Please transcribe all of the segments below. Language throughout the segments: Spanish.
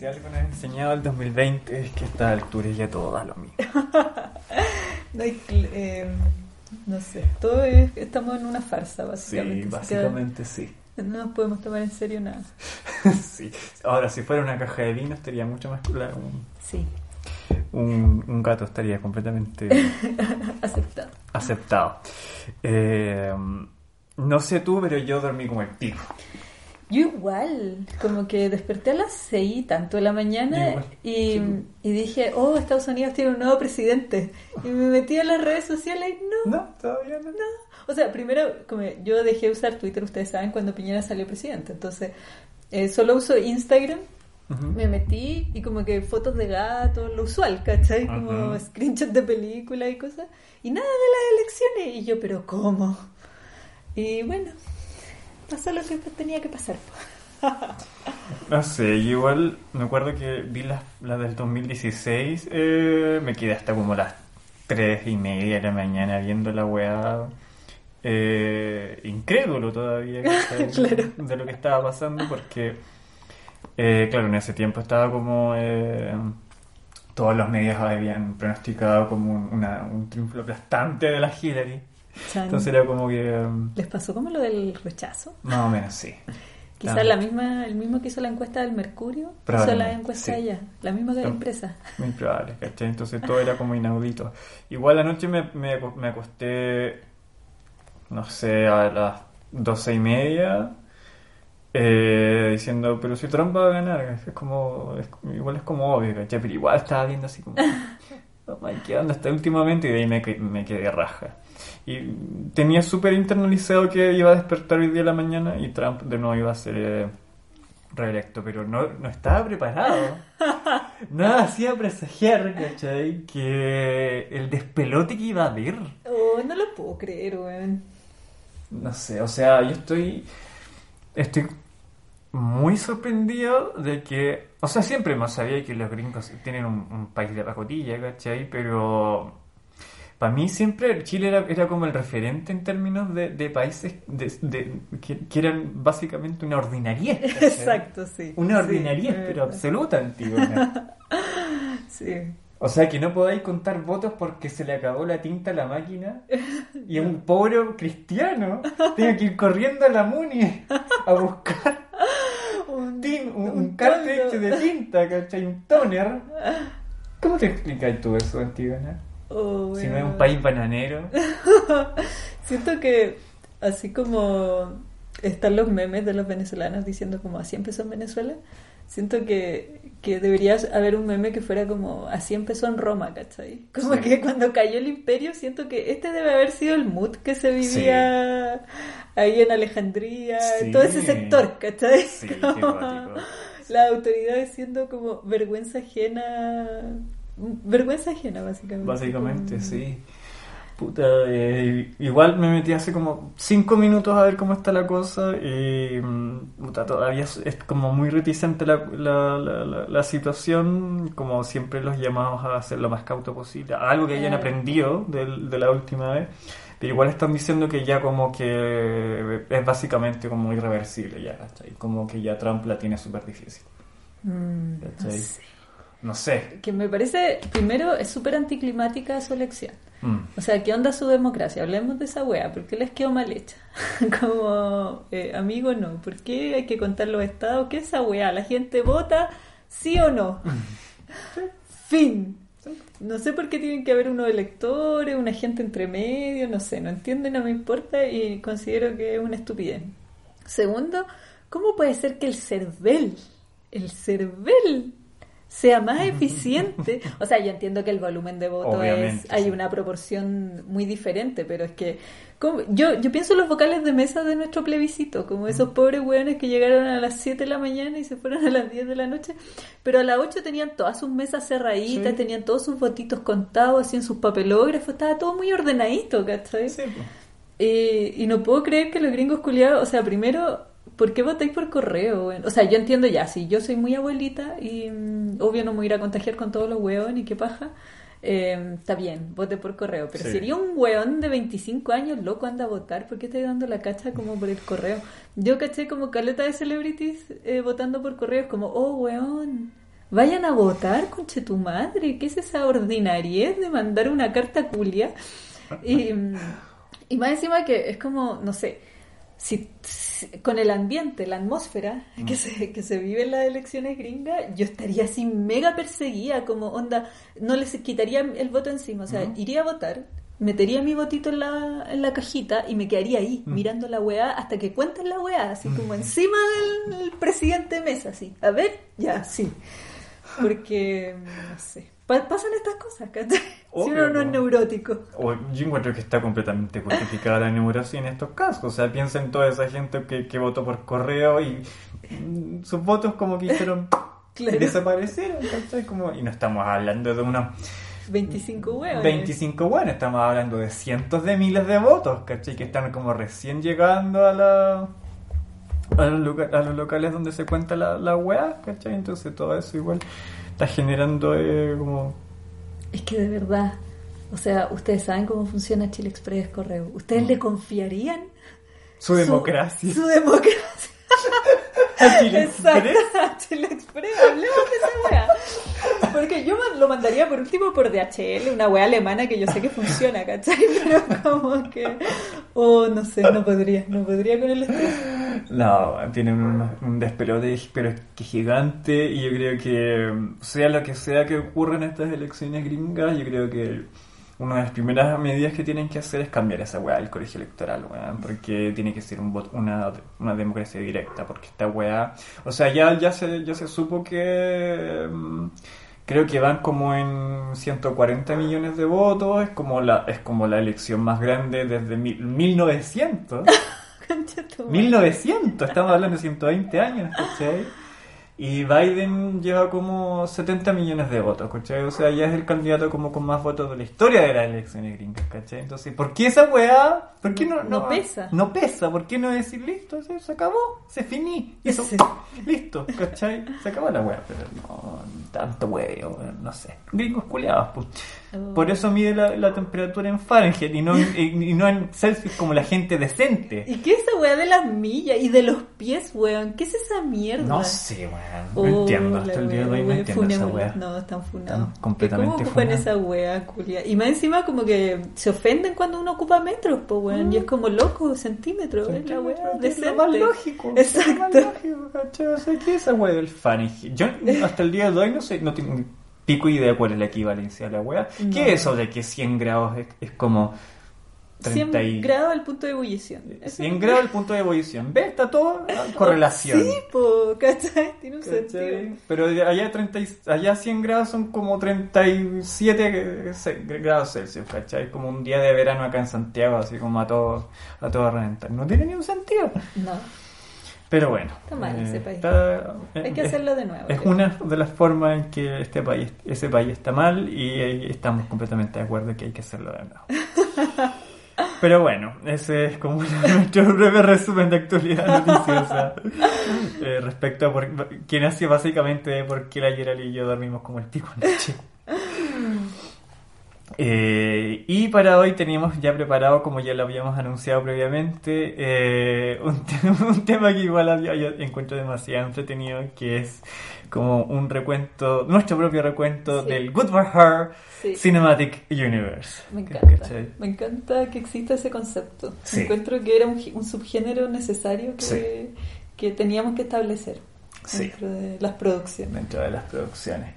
Si algo nos ha enseñado el 2020 es que a esta altura ya todo da lo mismo. No, hay cl- eh, no sé, todo es, estamos en una farsa, básicamente. Sí, básicamente sí. No nos podemos tomar en serio nada. sí. Ahora, si fuera una caja de vino estaría mucho más claro. Un, Sí, un, un gato estaría completamente aceptado. aceptado. Eh, no sé tú, pero yo dormí como el pico. Yo igual, como que desperté a las 6 tanto de la mañana igual, y, sí. y dije, oh, Estados Unidos tiene un nuevo presidente. Y me metí a las redes sociales y no, No, todavía no. O sea, primero, como yo dejé de usar Twitter, ustedes saben, cuando Piñera salió presidente. Entonces, eh, solo uso Instagram. Me metí y como que fotos de gatos, lo usual, ¿cachai? Como screenshots de películas y cosas. Y nada de las elecciones. Y yo, pero ¿cómo? Y bueno, pasó lo que tenía que pasar. No sé, yo igual me acuerdo que vi las la del 2016, eh, me quedé hasta como las 3 y media de la mañana viendo la weá. eh, incrédulo todavía de lo que estaba pasando porque, eh, claro, en ese tiempo estaba como... eh, todos los medios habían pronosticado como un, una- un triunfo aplastante de la Hillary. Chan. Entonces era como que... um, ¿Les pasó como lo del rechazo? más o menos sí. Quizás la misma, el mismo que hizo la encuesta del Mercurio, hizo la encuesta sí. allá, la misma que la empresa. Muy probable, ¿cachai? Entonces todo era como inaudito. Igual anoche me, me, me acosté, no sé, a las doce y media, eh, diciendo, pero si Trump va a ganar, es como, es- igual es como obvio, ¿cachai? Pero igual estaba viendo así como, oh my, ¿qué onda hasta últimamente? Y de ahí me, me quedé raja. Y tenía súper internalizado que iba a despertar hoy día de la mañana y Trump de nuevo iba a ser eh, reelecto, pero no, no estaba preparado. Nada hacía presagiar, ¿cachai? Que el despelote que iba a haber. Oh, no lo puedo creer, weón. No sé, o sea, yo estoy. Estoy muy sorprendido de que. O sea, siempre más sabía que los gringos tienen un, un país de pacotilla, ¿cachai? Pero. Para mí siempre Chile era, era como el referente en términos de, de países de, de- que, que eran básicamente una ordinariedad. ¿cachai? Exacto, sí. Una Sí, es pero absoluta, Antigona. Sí. O sea, que no podáis contar votos porque se le acabó la tinta a la máquina y un pobre cristiano tiene que ir corriendo a la Muni a buscar Un, tin- un, un un de tinta, ¿cachai? Un toner. ¿Cómo te explicas tú eso, Antigona? Oh, Si no es un país bananero. Siento que así como están los memes de los venezolanos diciendo como así empezó en Venezuela, siento que, que debería haber un meme que fuera como así empezó en Roma, ¿cachai? Como Sí. que cuando cayó el imperio siento que este debe haber sido el mood que se vivía ahí en Alejandría, en Sí. todo ese sector, ¿cachai? Como. Las autoridades siendo como vergüenza ajena, vergüenza ajena básicamente. Básicamente, sí. Puta, eh, igual me metí hace como cinco minutos a ver cómo está la cosa y mm, puta, todavía es, es como muy reticente la, la, la, la- situación, como siempre los llamados a ser lo más cauto posible, algo que hayan aprendido del- de, la última vez, pero igual están diciendo que ya como que es básicamente como irreversible ya, ¿cachai? Como que ya Trump la tiene súper difícil, Mm, no sé. No sé. Que me parece, primero, es súper anticlimática su elección. Mm. O sea, ¿qué onda su democracia? Hablemos de esa wea. ¿Por qué les quedó mal hecha? Como, eh, amigo, no. ¿Por qué hay que contar los estados? ¿Qué es esa wea? ¿La gente vota sí o no? fin. No sé por qué tienen que haber unos electores, una gente entre medio, no sé, no entiendo no me importa y considero que es una estupidez. Segundo, ¿cómo puede ser que el CERVEL, el CERVEL, sea más eficiente. O sea, yo entiendo que el volumen de voto Obviamente, es, hay sí. una proporción muy diferente, pero es que como- yo, yo pienso en los vocales de mesa de nuestro plebiscito, como esos pobres hueones que llegaron a las 7 de la mañana y se fueron a las 10 de la noche, pero a las 8 tenían todas sus mesas cerraditas, Sí. tenían todos sus votitos contados, hacían sus papelógrafos, estaba todo muy ordenadito, ¿cachai? Sí, pues. Eh, y no puedo creer que los gringos culiados, o sea, primero, ¿por qué votáis por correo? O sea, yo entiendo ya, si yo soy muy abuelita y mm, obvio no me voy a ir a contagiar con todos los hueones y qué paja, eh, está bien, vote por correo. Pero Sí. sería un hueón de 25 años loco anda a votar, ¿por qué estáis dando la cacha como por el correo? Yo caché como caleta de celebrities eh, votando por correo, es como, oh hueón. Vayan a votar, conche tu madre. ¿Qué es esa ordinariez de mandar una carta culia? Y, mm, y más encima que es como, no sé, si, si- con el ambiente, la atmósfera que se, que se vive en las elecciones gringas, yo estaría así mega perseguida, como onda, no les quitaría el voto encima, o sea, iría a votar, metería mi votito en la, en la cajita y me quedaría ahí, mirando la weá hasta que cuenten la weá, así como encima del, presidente Mesa, así, a ver, ya, sí. Porque, no sé, pasan estas cosas, ¿cachai? Si uno no es neurótico. O yo encuentro que está completamente justificada la neurosis en estos casos. O sea, piensa en toda esa gente que, que votó por correo y mm, sus votos como que hicieron Claro. desaparecieron, ¿cachai? Como, y no estamos hablando de unos 25 huevos. 25 buenos, estamos hablando de cientos de miles de votos, ¿cachai? Que están como recién llegando a la... A los, lugar- a los locales donde se cuenta la, la weá, ¿cachai? Entonces todo eso igual está generando eh, como... Es que de verdad, o sea, ustedes saben cómo funciona Chile Express Correo. ¿Ustedes le confiarían Su democracia. Su democracia. A Chile Exacto, a Chile Express. Hablemos de esa weá. Porque yo lo mandaría por último por DHL, una weá alemana que yo sé que funciona, ¿cachai? Pero como que. Oh, no sé, no podría, no podría con el estrés. No, tienen un, un despelote, pero es que gigante. Y yo creo que, sea lo que sea que ocurra en estas elecciones gringas, yo creo que una de las primeras medidas que tienen que hacer es cambiar esa weá del colegio electoral, weá, porque tiene que ser un voto- una, una democracia directa, porque esta weá. O sea, ya, ya, se, ya se supo que. mm, Creo que van como en 140 millones de votos, es como la, es como la elección más grande desde mil- 1900. Concha tu madre. 1900, estamos hablando de 120 años, ¿cachai? Y Biden lleva como 70 millones de votos, ¿cachai? O sea, ya es el candidato como con más votos de la historia de las elecciones gringas, ¿cachai? Entonces, ¿por qué esa weá? ¿Por qué no, No pesa. No pesa, ¿por qué no decir listo? Se, se acabó, se finí, eso, Sí. listo, ¿cachai? Se acabó la weá, pero no, tanto weón, no sé. Gringos culiados, pues. Oh. Por eso mide la, la temperatura en Fahrenheit y no, en- y no en Celsius como la gente decente. ¿Y qué es esa weá de las millas y de los pies, weón? ¿Qué es esa mierda? No sé, weón. No Oh, entiendo. Hasta el día de hoy no entiendo esa weá. No, están funados. Están completamente ¿Cómo ocupan esa weá, culia? Y más encima como que se ofenden cuando uno ocupa metros, pues weón. Y es como loco, centímetros, es la weá Es lo más lógico. Es lo más Exacto. lógico, ¿cachai? O sea, ¿qué es esa weá del Fahrenheit? Yo hasta el día de hoy no sé, no tengo pico idea cuál es la equivalencia de la weá. No. ¿Qué es eso de que 100 grados es, es como 100 30 y... grados al punto de ebullición. Eso 100 grados el punto de ebullición. ¿Ves? Está todo en correlación. Sí, po, ¿cachai? Tiene un ¿Cachai? sentido. Pero allá, 30, y- allá 100 grados son como 37 ce- grados Celsius, ¿cachai? Como un día de verano acá en Santiago, así como a todo, a todo reventar. No tiene ni un sentido. No, Pero bueno. Está mal ese país. está- hay que es- hacerlo de nuevo. Es creo. una de las formas en que este país, ese país está mal y estamos completamente de acuerdo que hay que hacerlo de nuevo. Pero bueno, ese es como nuestro breve resumen de actualidad noticiosa eh, respecto a por, que nació básicamente por qué la Gerald y yo dormimos como el pico anoche. Eh, y para hoy teníamos ya preparado, como ya lo habíamos anunciado previamente, eh, un, te- un tema que igual había- yo encuentro demasiado entretenido, que es como un recuento, nuestro propio recuento Sí. del Good for Her Sí. Cinematic Universe. Me encanta. Me encanta que exista ese concepto. Sí. Encuentro que era un, subgénero necesario que, teníamos que establecer Sí. dentro de las producciones. dentro de las producciones.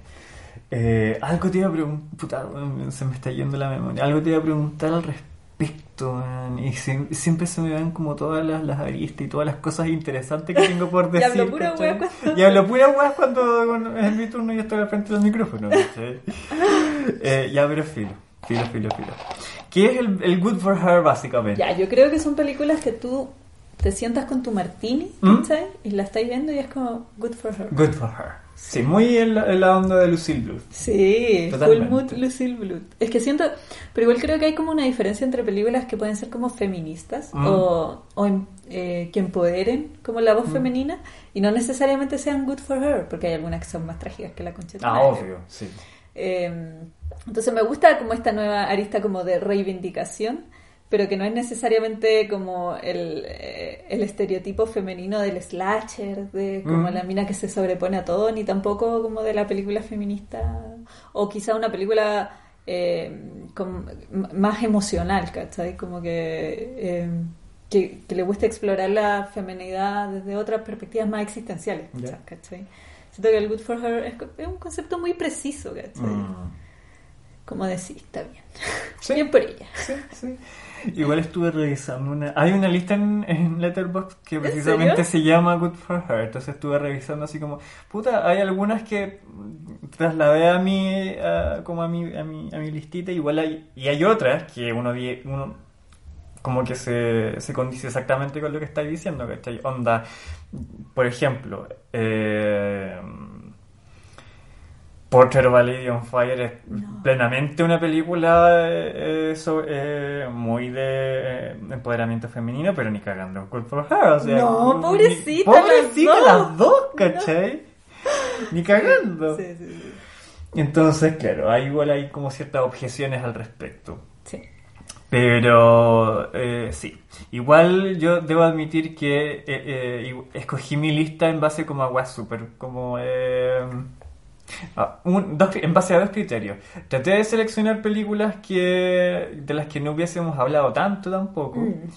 Eh, algo te iba a preguntar, se me está yendo la memoria, algo te iba a preguntar al respecto. man? Y sie- siempre se me ven como todas las, las aristas y todas las cosas interesantes que tengo por Y decir. hablo pura ¿cachai? wea cuando- Y hablo pura weá cuando, cuando es mi turno y yo estoy al frente del micrófono. Eh, ya, pero filo, filo, filo, filo. ¿Qué es el, el Good for Her, básicamente? Ya, yo creo que son películas que tú te sientas con tu martini, ¿Mm? Y la estáis viendo y es como good for her. Good for Her. Sí, muy en la, en la onda de Lucille Bluth. Sí, Totalmente. Full Mood Lucille Bluth. Es que siento, pero igual creo que hay como una diferencia entre películas que pueden ser como feministas Mm. o, o em- eh, que empoderen como la Mm. voz femenina y no necesariamente sean good for her, porque hay algunas que son más trágicas que la tu Ah, obvio, sí. Eh, entonces me gusta como esta nueva arista como de reivindicación, pero que no es necesariamente como el, eh, el estereotipo femenino del slasher, de como Mm. la mina que se sobrepone a todo, ni tampoco como de la película feminista, o quizá una película eh, con- más emocional, ¿cachai? Como que, eh, que, que le gusta explorar la feminidad desde otras perspectivas más existenciales, Ya. ¿cachai? Siento que el Good for Her es, un concepto muy preciso, ¿cachai? Mm. Como decir, está bien. Sí. Bien por ella. Sí, sí. Igual estuve revisando una... Hay una lista en, en Letterboxd que precisamente se llama Good for Her. Entonces estuve revisando así como... Puta, hay algunas que trasladé a mi... a- como a mi, a, mi, a mi listita. Igual hay... Y hay otras que uno... uno como que se, se condice exactamente con lo que estáis diciendo, ¿cachai? Onda, por ejemplo, eh, Portrait of a Lady on Fire es No. plenamente una película eh, eh, eh, muy de eh, empoderamiento femenino, pero ni cagando for Her, o sea, No, ni- pobrecita, pobrecita las dos. las dos, ¿cachai? Ni cagando. Sí, sí, sí. Entonces, claro, hay igual hay como ciertas objeciones al respecto. Sí. Pero eh, sí, igual yo debo admitir que eh, eh, escogí mi lista en base como a weas super, como eh, a un- dos en base a dos criterios. Traté de seleccionar películas que de las que no hubiésemos hablado tanto tampoco. Mm.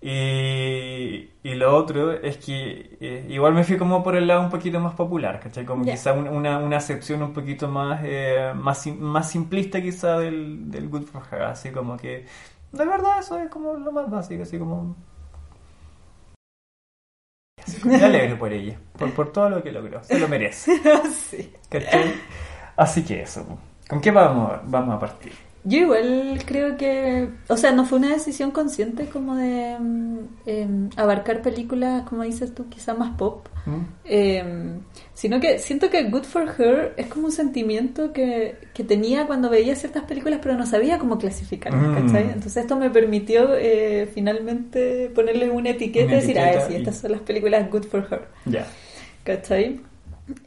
Y, y lo otro es que eh, igual me fui como por el lado un poquito más popular, ¿cachai? Como Ya. quizá un- una, una acepción un poquito más, eh, más, más simplista quizá del, del Good for Her, así como que de verdad eso es como lo más básico, así como... Me alegro por ella, por, por todo lo que logró, se lo merece, sí. ¿cachai? Así que eso, ¿con qué vamos, vamos a partir? Yo igual creo que, o sea, no fue una decisión consciente como de mm, em, abarcar películas, como dices tú, quizá más pop, ¿Mm? em, sino que siento que Good for Her es como un sentimiento que, que tenía cuando veía ciertas películas, pero no sabía cómo clasificarlas, Mm. ¿cachai? Entonces esto me permitió eh, finalmente ponerle una etiqueta Una y decir, ah, sí, y- estas son las películas Good for Her. Ya. ¿Cachai?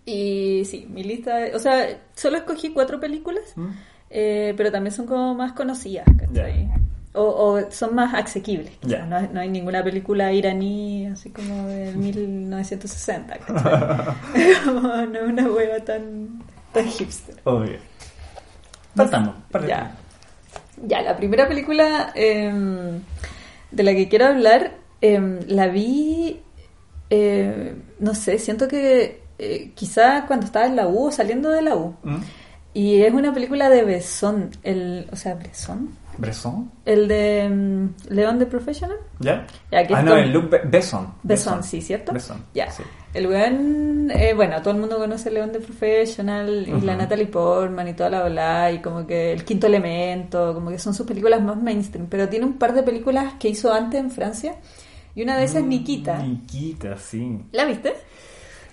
Y sí, mi lista, o sea, solo escogí cuatro películas, ¿Mm? Eh, pero también son como más conocidas, ¿cachai? O, o son más asequibles. quizás. Ya. No, hay- no hay ninguna película iraní así como del 1960, ¿cachai? Como no es una hueva tan, tan hipster. Obvio. Partamos. Ya. Ya, la primera película em, de la que quiero hablar, em, la vi, eh, no sé, siento que eh, quizá cuando estaba en la U o saliendo de la U. ¿Mm? Y es una película de Besson, el, o sea, Bresson, ¿Bresson? el de em, León de Professional. ¿Ya? Ah, no, el Luke Be- Besson. Besson, sí, ¿cierto? Besson. Ya. sí. El weón, eh, bueno, todo el mundo conoce León de Professional y la. Natalie Portman y toda la ola y como que El Quinto Elemento, como que son sus películas más mainstream, pero tiene un par de películas que hizo antes en Francia y una de esas es Mm, Nikita. Nikita, sí. ¿La viste?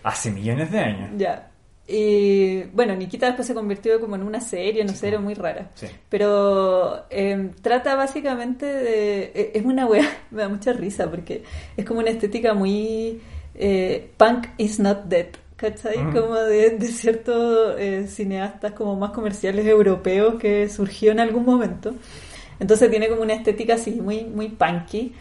Hace millones de años. Ya. Y bueno, Nikita después se convirtió como en una serie, no sé, era muy rara. Sí. Pero eh, trata básicamente de... eh, Es una wea, me da mucha risa porque es como una estética muy... eh, punk is not dead, ¿cachai? Mm. Como de, de ciertos eh, cineastas como más comerciales europeos que surgió en algún momento. Entonces tiene como una estética así, muy, muy punky.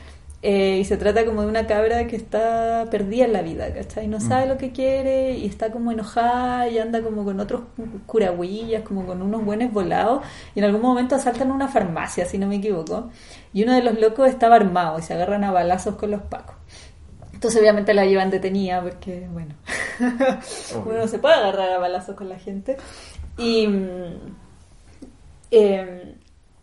Eh, y se trata como de una cabra que está perdida en la vida, ¿cachai? No sabe Mm. lo que quiere y está como enojada y anda como con otros curahuillas, como con unos buenos volados. Y en algún momento asaltan una farmacia, si no me equivoco. Y uno de los locos estaba armado y se agarran a balazos con los pacos. Entonces obviamente la llevan detenida porque, bueno, uno no se puede agarrar a balazos con la gente. Y, mm, eh,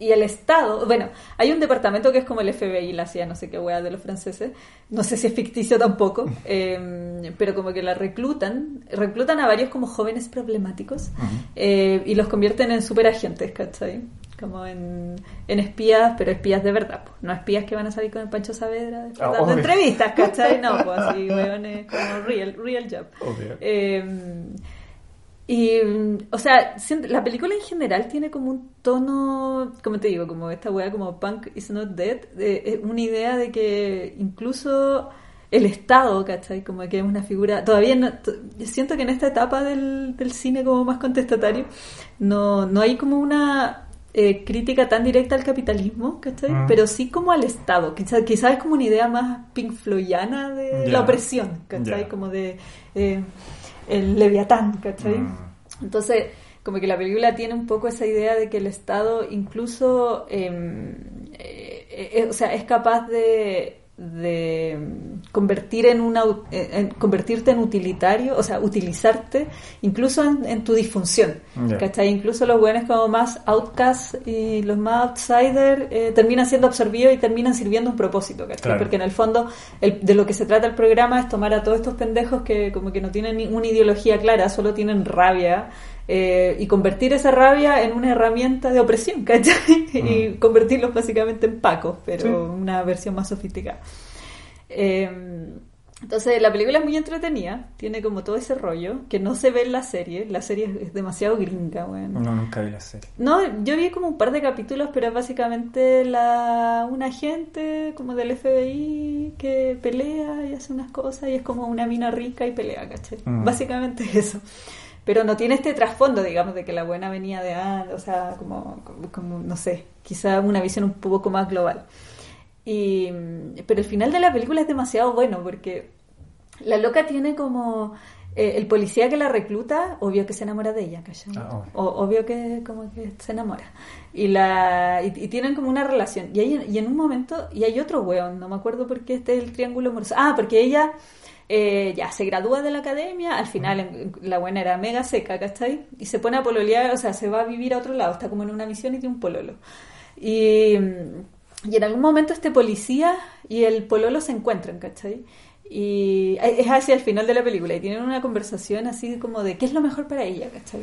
y el Estado, bueno, hay un departamento que es como el FBI, la CIA, no sé qué wea de los franceses, no sé si es ficticio tampoco, eh, pero como que la reclutan, reclutan a varios como jóvenes problemáticos eh, y los convierten en superagentes, ¿cachai? Como en, en espías, pero espías de verdad, pues. no espías que van a salir con el Pancho Saavedra Ah, dando entrevistas, ¿cachai? No, pues así, weones, como real, real job. Eh, y, o sea, la película en general tiene como un tono, como te digo, como esta wea como Punk is not dead, de- una idea de que incluso el Estado, ¿cachai? Como que es una figura, todavía no, siento que en esta etapa del, del cine como más contestatario, no, no hay como una eh, crítica tan directa al capitalismo, ¿cachai? Mm. Pero sí como al Estado, quizás quizá es como una idea más pink floyana de la opresión, ¿cachai? Ya. Como de... eh, el leviatán, ¿cachai? Mm. Entonces, como que la película tiene un poco esa idea de que el Estado incluso, eh, eh, eh, o sea, es capaz de, de convertir en una, en convertirte en utilitario, o sea, utilizarte incluso en, en tu disfunción, Ya. ¿cachai? Incluso los buenos como más outcasts y los más outsiders eh, terminan siendo absorbidos y terminan sirviendo un propósito, ¿cachai? Claro. Porque en el fondo el- de lo que se trata el programa es tomar a todos estos pendejos que como que no tienen ninguna ideología clara, solo tienen rabia eh, y convertir esa rabia en una herramienta de opresión, ¿cachai? Y convertirlos básicamente en pacos, pero Sí. una versión más sofisticada. Eh, entonces la película es muy entretenida, tiene como todo ese rollo que no se ve en la serie, la serie es, es demasiado gringa, bueno. No, nunca vi la serie. No, yo vi como un par de capítulos, pero es básicamente la, un agente como del FBI que pelea y hace unas cosas y es como una mina rica y pelea, ¿cachai? Mm. Básicamente eso. Pero no tiene este trasfondo, digamos, de que la buena venía de antes, o sea, como, como, como, no sé, quizá una visión un poco más global. Y, pero el final de la película es demasiado bueno porque la loca tiene como eh, el policía que la recluta, obvio que se enamora de ella. Ah, obvio. O- obvio que como que se enamora. Y la y, y tienen como una relación. Y, hay, y en un momento, y hay otro weón, no me acuerdo por qué este es el triángulo amoroso. Ah, porque ella eh, ya se gradúa de la academia, al final en- la buena era mega seca, ¿cachai? Y se pone a pololear, o sea, se va a vivir a otro lado, está como en una misión y tiene un pololo. Y, y en algún momento este policía y el pololo se encuentran, ¿cachai? Y es hacia el final de la película y tienen una conversación así como de qué es lo mejor para ella, ¿cachai?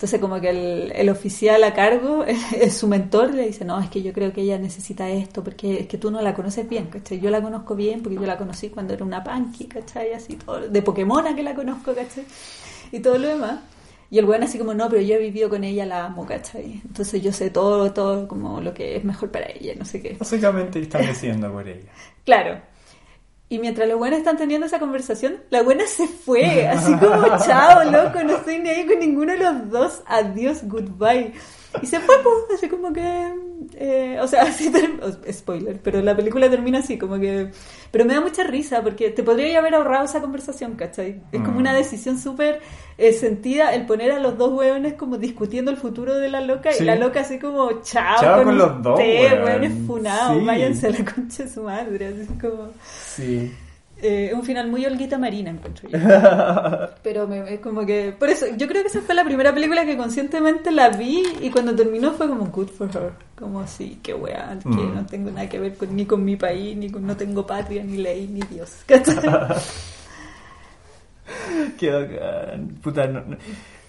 Entonces como que el, el oficial a cargo, es su mentor, le dice, no, es que yo creo que ella necesita esto porque es que tú no la conoces bien, ¿cachai? Yo la conozco bien porque yo la conocí cuando era una punky, ¿cachai? Así todo, de Pokémon que la conozco, ¿cachai? Y todo lo demás. Y el weón así como, no, pero yo he vivido con ella, la amo, ¿cachai? Entonces yo sé todo, todo como lo que es mejor para ella, no sé qué. Básicamente están decidiendo por ella. Claro. Y mientras los buenos están teniendo esa conversación, la buena se fue, así como, chao, loco, no estoy ni ahí con ninguno de los dos, adiós, goodbye. Y se fue, pues, así como que, eh, o sea, así, spoiler, pero la película termina así, como que, pero me da mucha risa, porque te podría haber ahorrado esa conversación, ¿cachai? Es como Mm. una decisión súper eh, sentida el poner a los dos hueones como discutiendo el futuro de la loca, Sí. y la loca así como, chao, Chao con los dos, usted, weón. hueones funados, Sí. váyanse a la concha de su madre, así como... Sí. Eh, un final muy Olguita Marina, encuentro yo. Pero me, es como que. Por eso, yo creo que esa fue la primera película que conscientemente la vi y cuando terminó fue como good for her. Como así, qué weá, que Mm. no tengo nada que ver con, ni con mi país, ni con, no tengo patria, ni ley, ni Dios. Qué. Puta, no, no-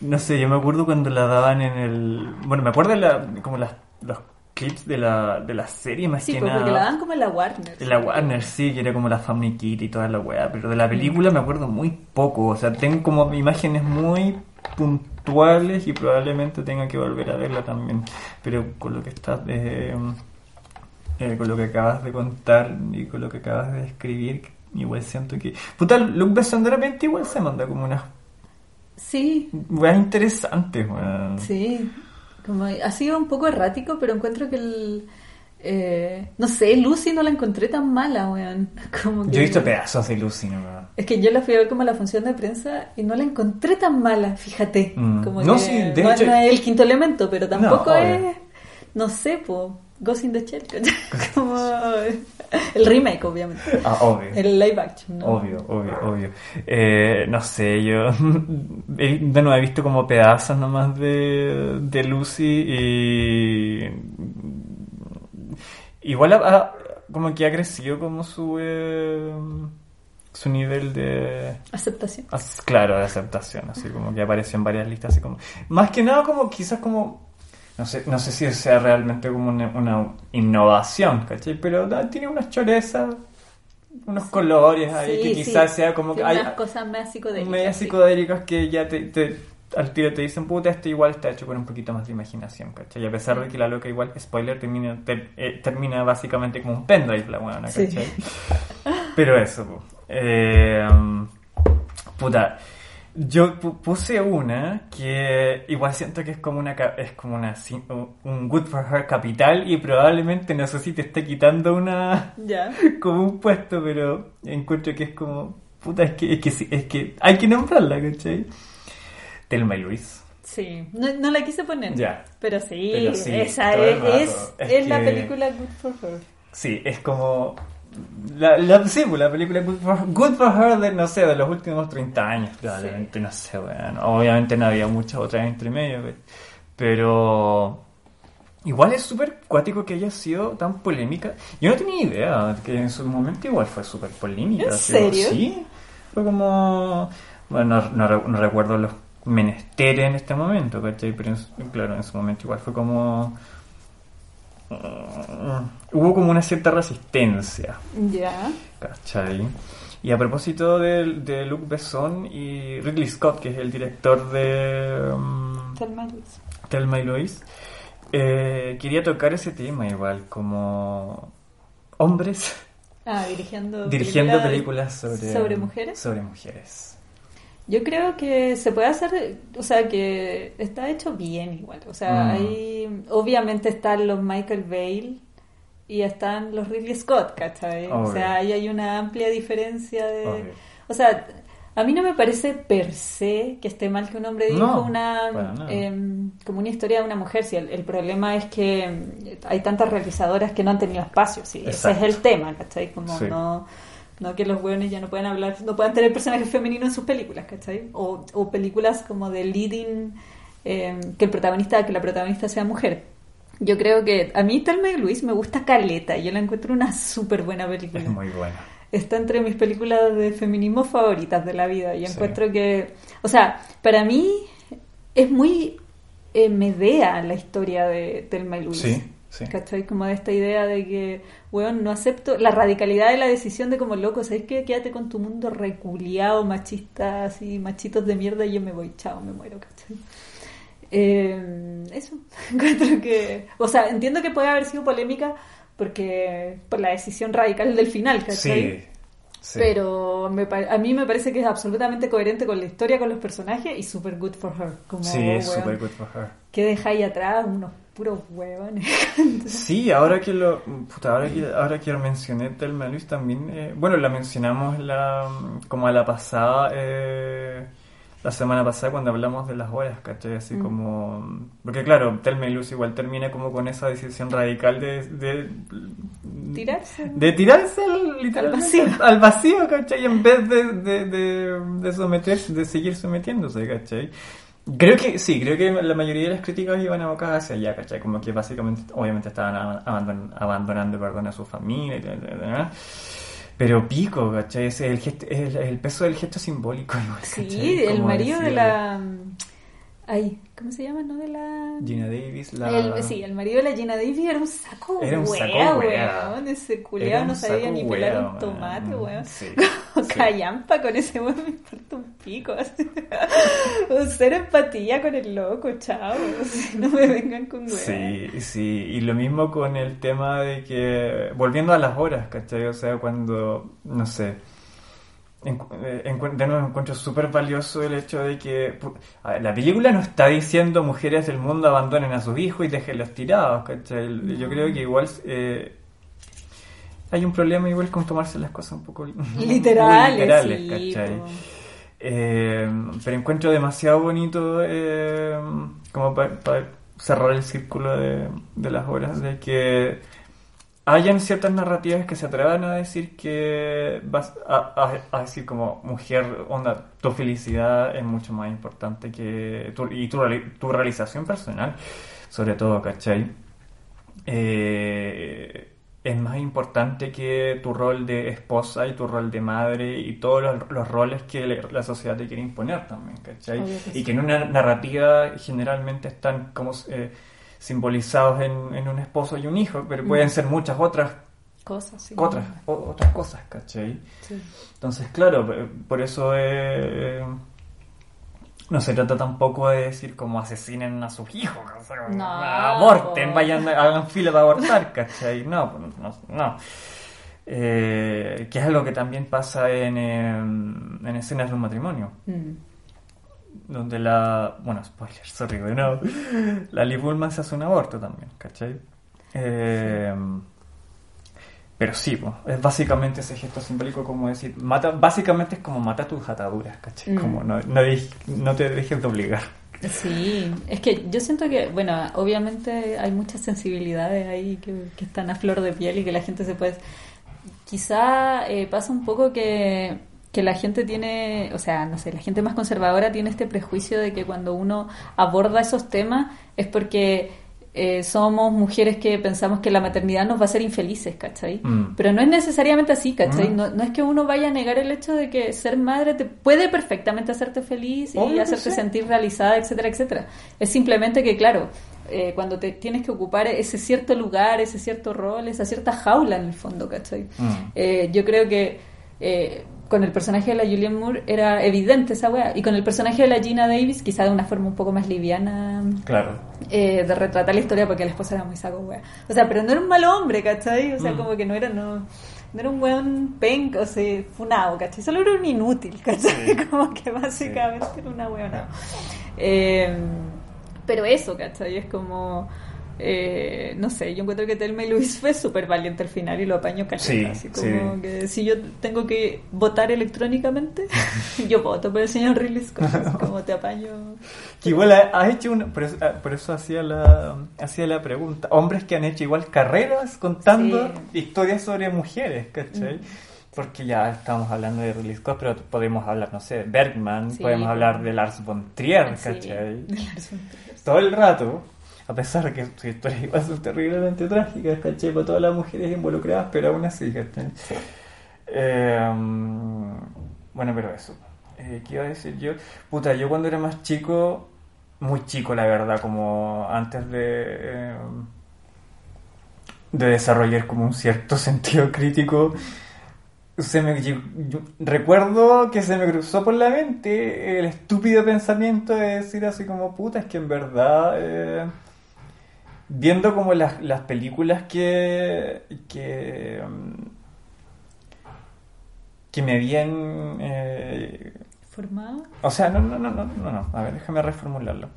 no sé, yo me acuerdo cuando la daban en el... Bueno, me acuerdo de la, como las, los clips de la, de la serie más Sí, que pues, nada. porque la dan como en la Warner. De la Warner, sí, que era como la Family Kit y toda la weá, pero de la película me acuerdo muy poco, o sea, tengo como imágenes muy puntuales y probablemente tenga que volver a verla también, pero con lo que estás, eh, eh, con lo que acabas de contar y con lo que acabas de describir, igual siento que... Puta, Luke Besson de repente igual se manda como unas Sí, weas interesantes, weón. sí. Como, ha sido un poco errático, pero encuentro que el. eh, no sé, Lucy no la encontré tan mala, weón. Como que- Yo he visto pedazos de Lucy, ¿no? Es que yo la fui a ver como a la función de prensa y no la encontré tan mala, fíjate. Mm. Como No, que sí, de no, hecho- no es el quinto elemento, pero tampoco No, es. No sé, po. Ghost in the Shell. como el remake, obviamente. Ah, obvio. El live action. ¿no? Obvio, obvio, obvio. Eh, no sé, yo de nuevo he visto como pedazos nomás de, de Lucy y igual ha- ha- como que ha crecido como su eh, su nivel de Aceptación. as- claro de aceptación así como que apareció en varias listas así como más que nada como quizás como no sé no sé si sea realmente como una, una innovación ¿cachai? pero da- tiene unas chorezas unos colores ahí Sí, que sí. quizás sea como que hay unas cosas más psicodélicas. medias sí. psicodélicas que ya te, te- al tiro te dicen, puta, esto igual está hecho con un poquito más de imaginación, ¿cachai? Y a pesar de que la loca igual, spoiler, termina, ter- eh, termina básicamente como un pendrive la buena, Sí. ¿cachai? Pero eso. Eh, puta, yo pu- puse una que igual siento que es como una es como una un good for her capital y probablemente no sé si te esté quitando una Ya. como un puesto, pero encuentro que es como puta, es que es que sí, es que hay que nombrarla, ¿cachai? Telma y Luis. Sí. No, no la quise poner. Ya. Pero sí, Pero sí, esa es, es, Es la película Good for Her. Sí, es como la, la, sí, pues, la película Good for, Good for Her de, no sé, de los últimos 30 años, probablemente, no sé, bueno, obviamente no había muchas otras entre medio, pe- pero igual es súper cuático que haya sido tan polémica. Yo no tenía idea, que en su momento igual fue súper polémica. ¿En serio? Sí, fue como, bueno, no, no no recuerdo los menesteres en este momento, ¿cachai? Pero en claro, en su momento igual fue como... mm, Hubo como una cierta resistencia. Ya. ¿Cachai? Y a propósito de, de Luc Besson y Ridley Scott, que es el director de um, Thelma y Louise. Thelma y Louise, eh, quería tocar ese tema igual, como hombres Ah, dirigiendo, dirigiendo películas películas sobre, sobre mujeres. Sobre mujeres. Yo creo que se puede hacer, o sea, que está hecho bien igual. O sea, Mm. ahí obviamente están los Michael Bale y están los Ridley Scott, ¿cachai? O sea, ahí hay una amplia diferencia de... Obvio. O sea, a mí no me parece per se que esté mal que un hombre No, una em, como una historia de una mujer. Si el, el problema es que hay tantas realizadoras que no han tenido espacio, sí, ese es el tema, ¿cachai? Como Sí. no, no que los hueones ya no pueden hablar, no puedan tener personajes femeninos en sus películas, ¿cachai? O, o películas como de leading, em, que el protagonista, que la protagonista sea mujer. Yo creo que a mí Thelma y Luis me gusta Caleta, yo la encuentro una súper buena película Es muy buena. está entre mis películas de feminismo favoritas de la vida. Y Sí. encuentro que, o sea, para mí es muy eh, medea la historia de Thelma y Luis. Sí, sí. ¿Cachai? Como de esta idea de que, weón, no acepto la radicalidad de la decisión de como loco, ¿sabes qué? Quédate con tu mundo reculiado, machista, así, machitos de mierda y yo me voy, chao, me muero, ¿cachai? Eh, eso, encuentro que, o sea, entiendo que puede haber sido polémica porque por la decisión radical del final, ¿cachai? Sí, sí. Pero me a mí me parece que es absolutamente coherente con la historia, con los personajes y super good for her. Como, Sí, weón, super good for her. ¿Qué dejáis atrás? Unos puros huevones. Sí, ahora que lo puta, ahora que ahora que mencioné Thelma y Luis también, eh, bueno, la mencionamos la como a la pasada eh, la semana pasada cuando hablamos de las horas, ¿cachai? Así Mm. como porque claro, Thelma y Luis igual termina como con esa decisión radical de, de Tirarse. de tirarse al, literalmente vacío. al vacío, ¿cachai? En vez de, de, de, de someterse, de seguir sometiéndose, ¿cachai? Creo que sí, creo que la mayoría de las críticas iban abocadas hacia allá, ¿cachai? Como que básicamente, obviamente estaban ab- abandon- abandonando, perdón, a su familia y tal, tal, tal. Pero pico, ¿cachai? Ese es el, gesto- es el, el peso del gesto simbólico. igual, Sí, el marido de la... Ay, ¿cómo se llama? ¿No? De la... Gina Davis, la... El- sí, el marido de la Gina Davis era un saco Era un wea, saco wea. weón. Ese un no sabía ni pelar wea, un tomate, weón. Sí, Como sí. callampa con ese weón me importa un pico. así. Cero empatía con el loco, chao. No me vengan con weón. Sí, sí, y lo mismo con el tema de que, volviendo a las horas, ¿cachai? O sea, cuando, no sé, de nuevo encuentro súper valioso el hecho de que ver, la película no está diciendo mujeres del mundo abandonen a sus hijos y déjenlos tirados, ¿cachai? Yo creo que igual eh, hay un problema igual con tomarse las cosas un poco Literales, literales, sí, ¿cachai? po. Eh, pero encuentro demasiado bonito eh, como para cerrar el círculo de, de las horas de que hayan ciertas narrativas que se atrevan a decir que vas a, a- a decir como mujer onda tu felicidad es mucho más importante que tu, y tu, tu realización personal sobre todo ¿cachai? Eh, es más importante que tu rol de esposa y tu rol de madre y todos los, los roles que le- la sociedad te quiere imponer también, ¿cachai? Que y sí. que en una narrativa generalmente están como eh, simbolizados en, en un esposo y un hijo, pero pueden Mm. ser muchas otras, Cosas, sí. otras, o- otras cosas, ¿cachai? Sí. Entonces, claro, por eso eh, no se trata tampoco de decir como asesinen a sus hijos, o sea, No, aborten, vayan, hagan fila para abortar, ¿cachai? No, pues, no. no. Eh, que es algo que también pasa en, em, en escenas de un matrimonio, Mm. Donde la... Bueno, spoiler, sorry, de nuevo. La Liv Ullmann se hace un aborto también, ¿cachai? Eh, pero sí, po, es básicamente ese gesto simbólico como decir, mata, básicamente es como mata tus ataduras, ¿cachai? Mm. Como no, no, no te dejes de obligar. Sí, es que yo siento que, bueno, obviamente hay muchas sensibilidades ahí que, que están a flor de piel y que la gente se puede... Quizá eh, pasa un poco que, que la gente tiene, o sea, no sé, la gente más conservadora tiene este prejuicio de que cuando uno aborda esos temas es porque eh, somos mujeres que pensamos que la maternidad nos va a hacer infelices, ¿cachai? Mm. Pero no es necesariamente así, ¿cachai? Mm. No, no es que uno vaya a negar el hecho de que ser madre te puede perfectamente hacerte feliz y hacerte sí. sentir realizada, etcétera, etcétera. Es simplemente que, claro, eh, cuando te tienes que ocupar ese cierto lugar, ese cierto rol, esa cierta jaula en el fondo, ¿cachai? Mm. Eh, yo creo que eh, con el personaje de la Julianne Moore era evidente esa weá. Y con el personaje de la Gina Davis, quizá de una forma un poco más liviana Claro. eh, de retratar la historia porque la esposa era muy saco weá. O sea, pero no era un mal hombre, ¿cachai? O sea, Mm. como que no era, no, no era un weón penca, o sea, funado, ¿cachai? Solo era un inútil, ¿cachai? Sí. Como que básicamente era una weona. Eh, pero eso, ¿cachai? Es como... eh, no sé, yo encuentro que Telma y Luis fue súper valiente al final y lo apañó caleta, Sí, así como sí. que si yo tengo que votar electrónicamente, yo voto por el señor Ridley Scott, como te apaño. Que igual ha- has hecho una. Por eso, ah, por eso hacía, la, hacía la pregunta. Hombres que han hecho igual carreras contando Sí. historias sobre mujeres, ¿cachai? Mm. Porque ya estamos hablando de Ridley Scott, pero podemos hablar, no sé, Bergman, Sí, podemos hablar de Lars von Trier, ¿cachai? de Lars von Trier. Todo el rato, a pesar de que sus historias igual son terriblemente trágicas, ¿cachai? Para todas las mujeres involucradas, pero aún así, ¿cachai? Eh, bueno, pero eso. Eh, ¿Qué iba a decir yo? Puta, yo cuando era más chico, muy chico la verdad, como antes de, eh, de desarrollar como un cierto sentido crítico, se me, yo- yo recuerdo que se me cruzó por la mente el estúpido pensamiento de decir así como, puta, es que en verdad... eh, viendo como las, las películas que, que, mm, que me habían... eh, ¿Formado? o sea, no, no, no, no, no, no. A ver, déjame reformularlo.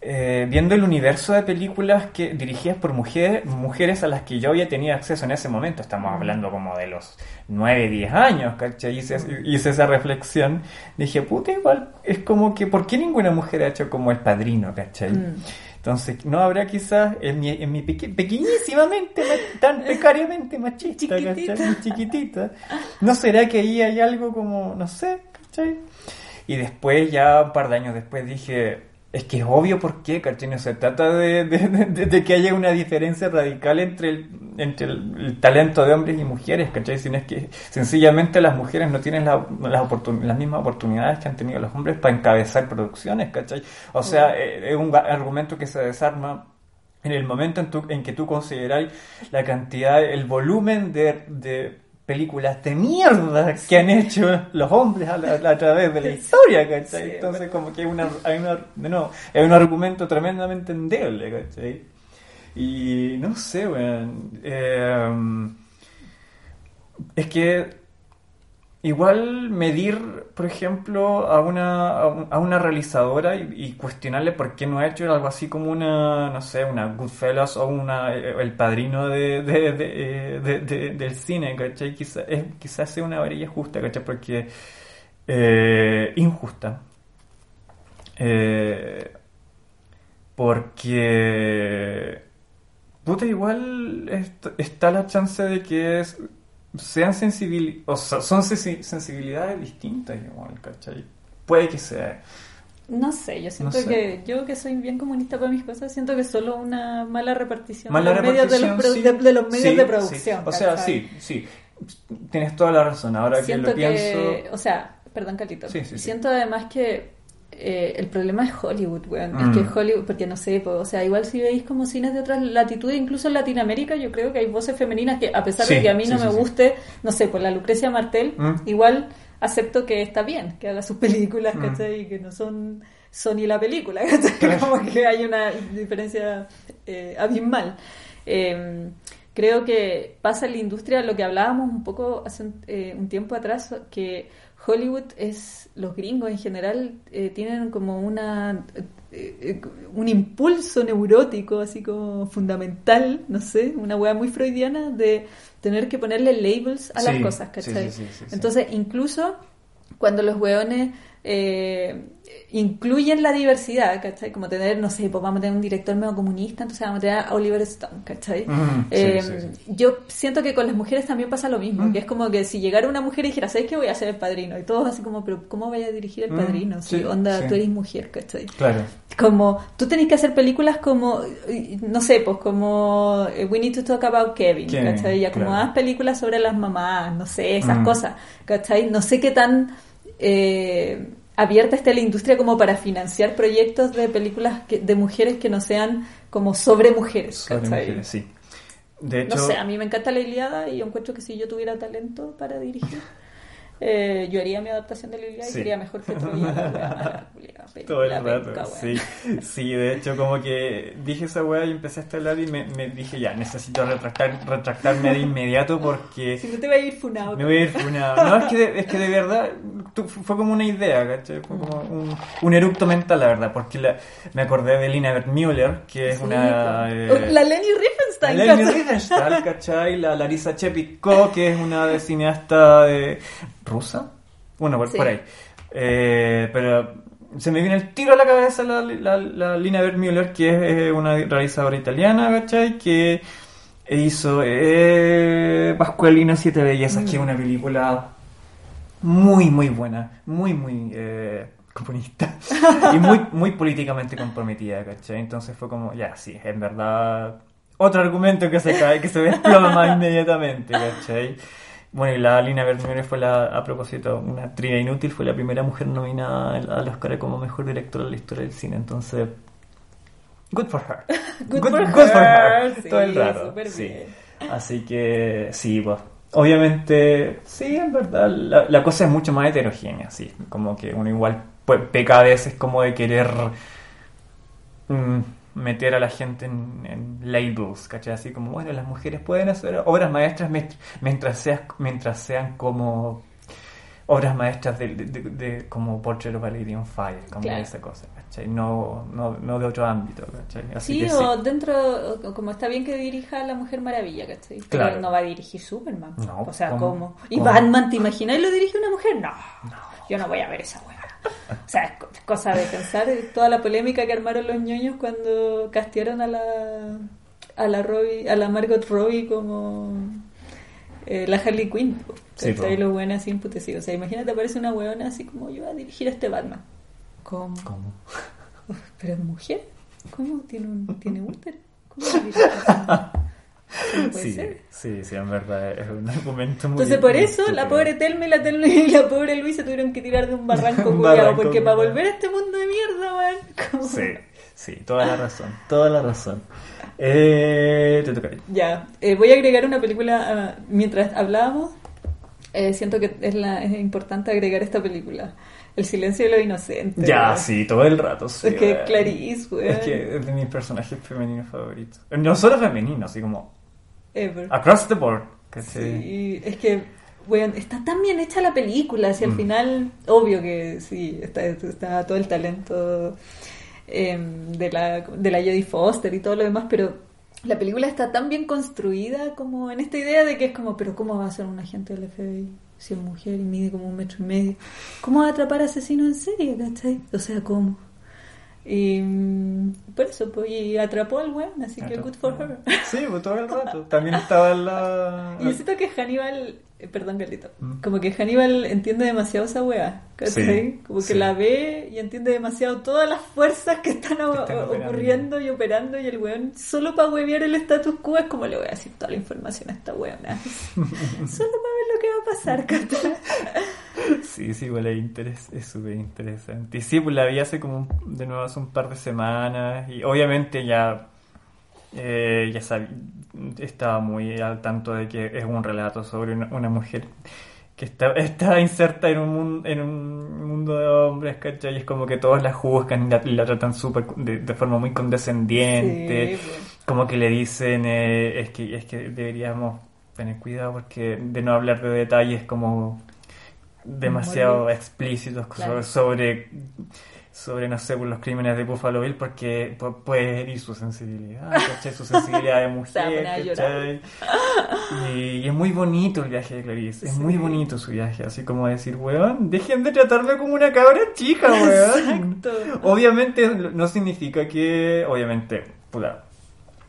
Eh, viendo el universo de películas que dirigidas por mujeres, mujeres a las que yo había tenido acceso en ese momento, estamos hablando como de los 9, 10 años, ¿cachai? Hice, hice esa reflexión, dije, puta, igual, es como que, ¿por qué ninguna mujer ha hecho como el padrino, ¿cachai? Mm. Entonces, no habrá quizás en mi, en mi peque- pequeñísimamente, ma- tan precariamente machista, Chiquitita. chiquitita. ¿No será que ahí hay algo como, no sé, ¿cachai? Y después, ya un par de años después, dije, es que es obvio por qué, ¿cachai? No se trata de, de- de- de que haya una diferencia radical entre el, entre el, el talento de hombres y mujeres, ¿cachai? Sino es que sencillamente las mujeres no tienen la- las, oportun- las mismas oportunidades que han tenido los hombres para encabezar producciones, ¿cachai? O sea, eh, es un argumento que se desarma en el momento en, tu- en que tú consideras la cantidad, el volumen de, de películas de mierda que han hecho los hombres a, la- a través de la historia, ¿cachai? Entonces como que hay, una, hay, una, nuevo, es un argumento tremendamente endeble, ¿cachai? Y no sé, weón. eh, es que igual medir, por ejemplo, a una, a un- a una realizadora y, cuestionarle por qué no ha hecho algo así como una, no sé, una Goodfellas o una eh, El Padrino eh, de- de- del cine, ¿cachai? Quizás quizás sea una varilla justa, ¿cachai? Porque eh, injusta. Porque puta igual est- está la chance de que es- sean sensibil o sea, son sensi- sensibilidades distintas igual, ¿cachai? Puede que sea. No sé, yo siento No sé. que yo que soy bien comunista para mis cosas, siento que es solo una mala repartición, Mala de, los medios de, los repartición, pro- sí. de- de los medios Sí, de sí. producción. O sea, sí, sí. Tienes toda la razón. Ahora siento que lo que, pienso. o sea, perdón, Carlito. Siento además que eh, el problema es Hollywood, weón. Mm. Es que Hollywood, porque no sé, pues, o sea, igual si veis como cines de otras latitudes, incluso en Latinoamérica, yo creo que hay voces femeninas que, a pesar Sí, de que a mí sí, no sí, me guste, no sé, por la Lucrecia Martel, Mm. igual acepto que está bien que haga sus películas, Mm. ¿cachai? Y que no son Sony la película, ¿cachai? Como que hay una diferencia eh, abismal. Eh, creo que pasa en la industria lo que hablábamos un poco hace un, eh, un tiempo atrás, que Hollywood es, los gringos en general eh, tienen como una eh, eh, un impulso neurótico, así como fundamental, no sé, una hueá muy freudiana de tener que ponerle labels a las cosas, ¿cachai? sí, sí. Entonces, incluso cuando los hueones eh, incluyen la diversidad, ¿cachai? Como tener, no sé, pues vamos a tener un director medio comunista, entonces vamos a tener a Oliver Stone, ¿cachai? Mm, Eh, sí, sí. Yo siento que con las mujeres también pasa lo mismo, Mm. que es como que si llegara una mujer y dijera, ¿sabes qué voy a hacer el padrino? Y todos así como, pero ¿cómo voy a dirigir el Mm, padrino? Si sí, onda, tú eres mujer, ¿cachai? Claro. Como, tú tenés que hacer películas como, no sé, pues como eh, We Need to Talk About Kevin, Kevin, ¿cachai? Ya como claro. haz películas sobre las mamás, no sé, esas Mm. cosas, ¿cachai? No sé qué tan eh, abierta esté la industria como para financiar proyectos de películas que- de mujeres que no sean como sobre mujeres, Sobre mujeres, sí. De hecho, No sé, a mí me encanta la Iliada y yo encuentro que si yo tuviera talento para dirigir, eh, yo haría mi adaptación de Iliada y Sí. sería mejor que culiao, todo el rato. penca. Sí, sí, de hecho, como que dije esa weá y empecé a hablar y me, me dije, ya, necesito retractar, retractarme de inmediato porque Si no te va a ir funado. me voy a ir funado. No, es que de, es que de verdad tu- fue como una idea, ¿cachai? Fue como un, un eructo mental, la verdad, porque la- me acordé de Lina Müller, que es Sí, una... eh, La Leni Riefenstahl, la ¿cachai? Riefenstahl, ¿cachai? La Larisa Chepikov, que es una de cineasta de... rusa. Bueno, por, Sí. por ahí. Eh, pero se me viene el tiro a la cabeza la, la, la Lina Müller, que es una realizadora italiana, ¿cachai? Que hizo eh, Pascualina Siete Bellezas, que es una película muy, muy buena. Muy, muy... eh, comunista y muy, muy políticamente comprometida, ¿cachai? Entonces fue como, ya, sí, en verdad, otro argumento que se cae, que se desploma inmediatamente, ¿cachai? Bueno, y la Lina Bernier fue la, a propósito, una trivia inútil, fue la primera mujer nominada al Oscar como mejor directora en la historia del cine, entonces, good for her. Good for her, sí, todo el rato, sí. bien. Así que, sí, pues, obviamente, sí, en verdad, la, la cosa es mucho más heterogénea, sí, como que uno igual pues, peca a veces como de querer mm, meter a la gente en, en labels, ¿cachai? Así como, bueno, las mujeres pueden hacer obras maestras mientras, seas- mientras sean como obras maestras de, de- de- de- como Portrait of a Lady on Fire, como Claro. esa cosa, ¿cachai? No, no, no de otro ámbito, ¿cachai? Así Sí, que o dentro, como está bien que dirija a la Mujer Maravilla, ¿cachai? Pero no va a dirigir Superman. No, o sea, ¿cómo? ¿cómo? ¿Y ¿Cómo? Batman, te imaginas? ¿Lo dirige una mujer? No, yo no voy a ver esa weá. O sea, es co- cosa de pensar en toda la polémica que armaron los ñoños cuando castearon a la a la Robbie, a la Margot Robbie como eh, la Harley Quinn. Sí, po. los buenos así imputecidos. O sea, imagínate, aparece una weona así como yo voy a dirigir a este Batman. ¿Cómo? ¿Cómo? ¿Pero es mujer? ¿Cómo? ¿Tiene, un, ¿tiene útero? ¿Cómo va a dirigir a- ¿Cómo puede Sí, ser? sí, sí, en verdad es un argumento muy Entonces por muy eso la pobre Telma y la, Telma y la pobre Luis se tuvieron que tirar de un barranco Un barranco porque para volver a este mundo de mierda, weón. Sí, sí, toda la razón, toda la razón. Eh, te toca. Ya, eh, voy a agregar una película ah, mientras hablábamos. eh, siento que es, la, es importante agregar esta película. El silencio de los inocentes. Ya, sí, todo el rato. sí, Es que. Clarice, weón. Es que es de mis personajes femeninos favoritos. No solo femeninos, así como Ever. across the board. Que Sí, es que, bueno, está tan bien hecha la película, si al Mm. final, obvio que sí, está, está todo el talento em, de, la, de la Jodie Foster y todo lo demás, pero la película está tan bien construida como en esta idea de que es como, pero ¿cómo va a ser un agente del FBI si es mujer y mide como un metro y medio? ¿Cómo va a atrapar asesinos en serie, cachai? O sea, ¿cómo? Y mm, por eso, pues, y atrapó al weón, así que good for her. Sí, pues todo el rato. También estaba la... Y siento que Hannibal, eh, perdón, Carlito, Mm. como que Hannibal entiende demasiado esa weá, como que sí. la ve y entiende demasiado todas las fuerzas que están, o- están o- operando. ocurriendo y operando y el weón, solo para huevear el status quo es como le voy a decir toda la información a esta weona. solo para ver lo que va a pasar, ¿cachai? Sí, sí, igual es, interes- es súper interesante. Y sí, pues la vi hace como un- de nuevo hace un par de semanas y obviamente ya, eh, ya sab- estaba muy al tanto de que es un relato sobre una, una mujer que está, está inserta en un, en un mundo de hombres, ¿cachai? Y es como que todos la juzgan y la, tratan súper de, de forma muy condescendiente. Sí, weón. Como que le dicen, eh, es que es que deberíamos tener cuidado porque de no hablar de detalles como demasiado explícitos Claro. sobre, sobre, sobre, no sé, por los crímenes de Buffalo Bill porque pu- puede herir su sensibilidad, ¿cachai? Su sensibilidad de mujer. Y, y es muy bonito el viaje de Clarice, es Sí. muy bonito su viaje, así como decir, weón, dejen de tratarme como una cabra chica, weón. Exacto. Obviamente no significa que, obviamente, puta,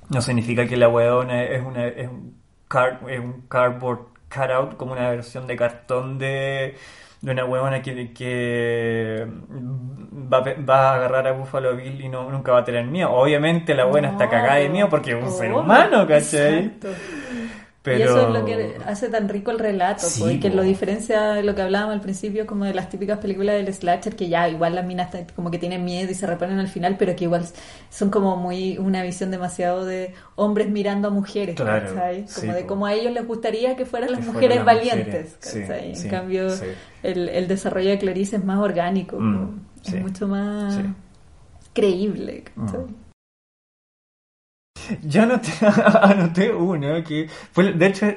no significa que la weona es una es un, car- es un cardboard cutout como una versión de cartón de, de una weona que, que va, va a agarrar a Buffalo Bill y no, nunca va a tener miedo. Obviamente la buena está No, cagada de miedo porque es un ser humano, ¿cachai? exacto. Pero... Y eso es lo que hace tan rico el relato, Sí, po, y que lo diferencia de lo que hablábamos al principio, como de las típicas películas del slasher, que ya igual las minas como que tienen miedo y se reponen al final, pero que igual son como muy una visión demasiado de hombres mirando a mujeres, Claro, Como de cómo a ellos les gustaría que fueran las Que mujeres fueran las valientes, mujeres, en cambio, el, el desarrollo de Clarice es más orgánico, Mm, es mucho más creíble, ¿cachai? Mm. Yo anoté, anoté una que fue, de hecho,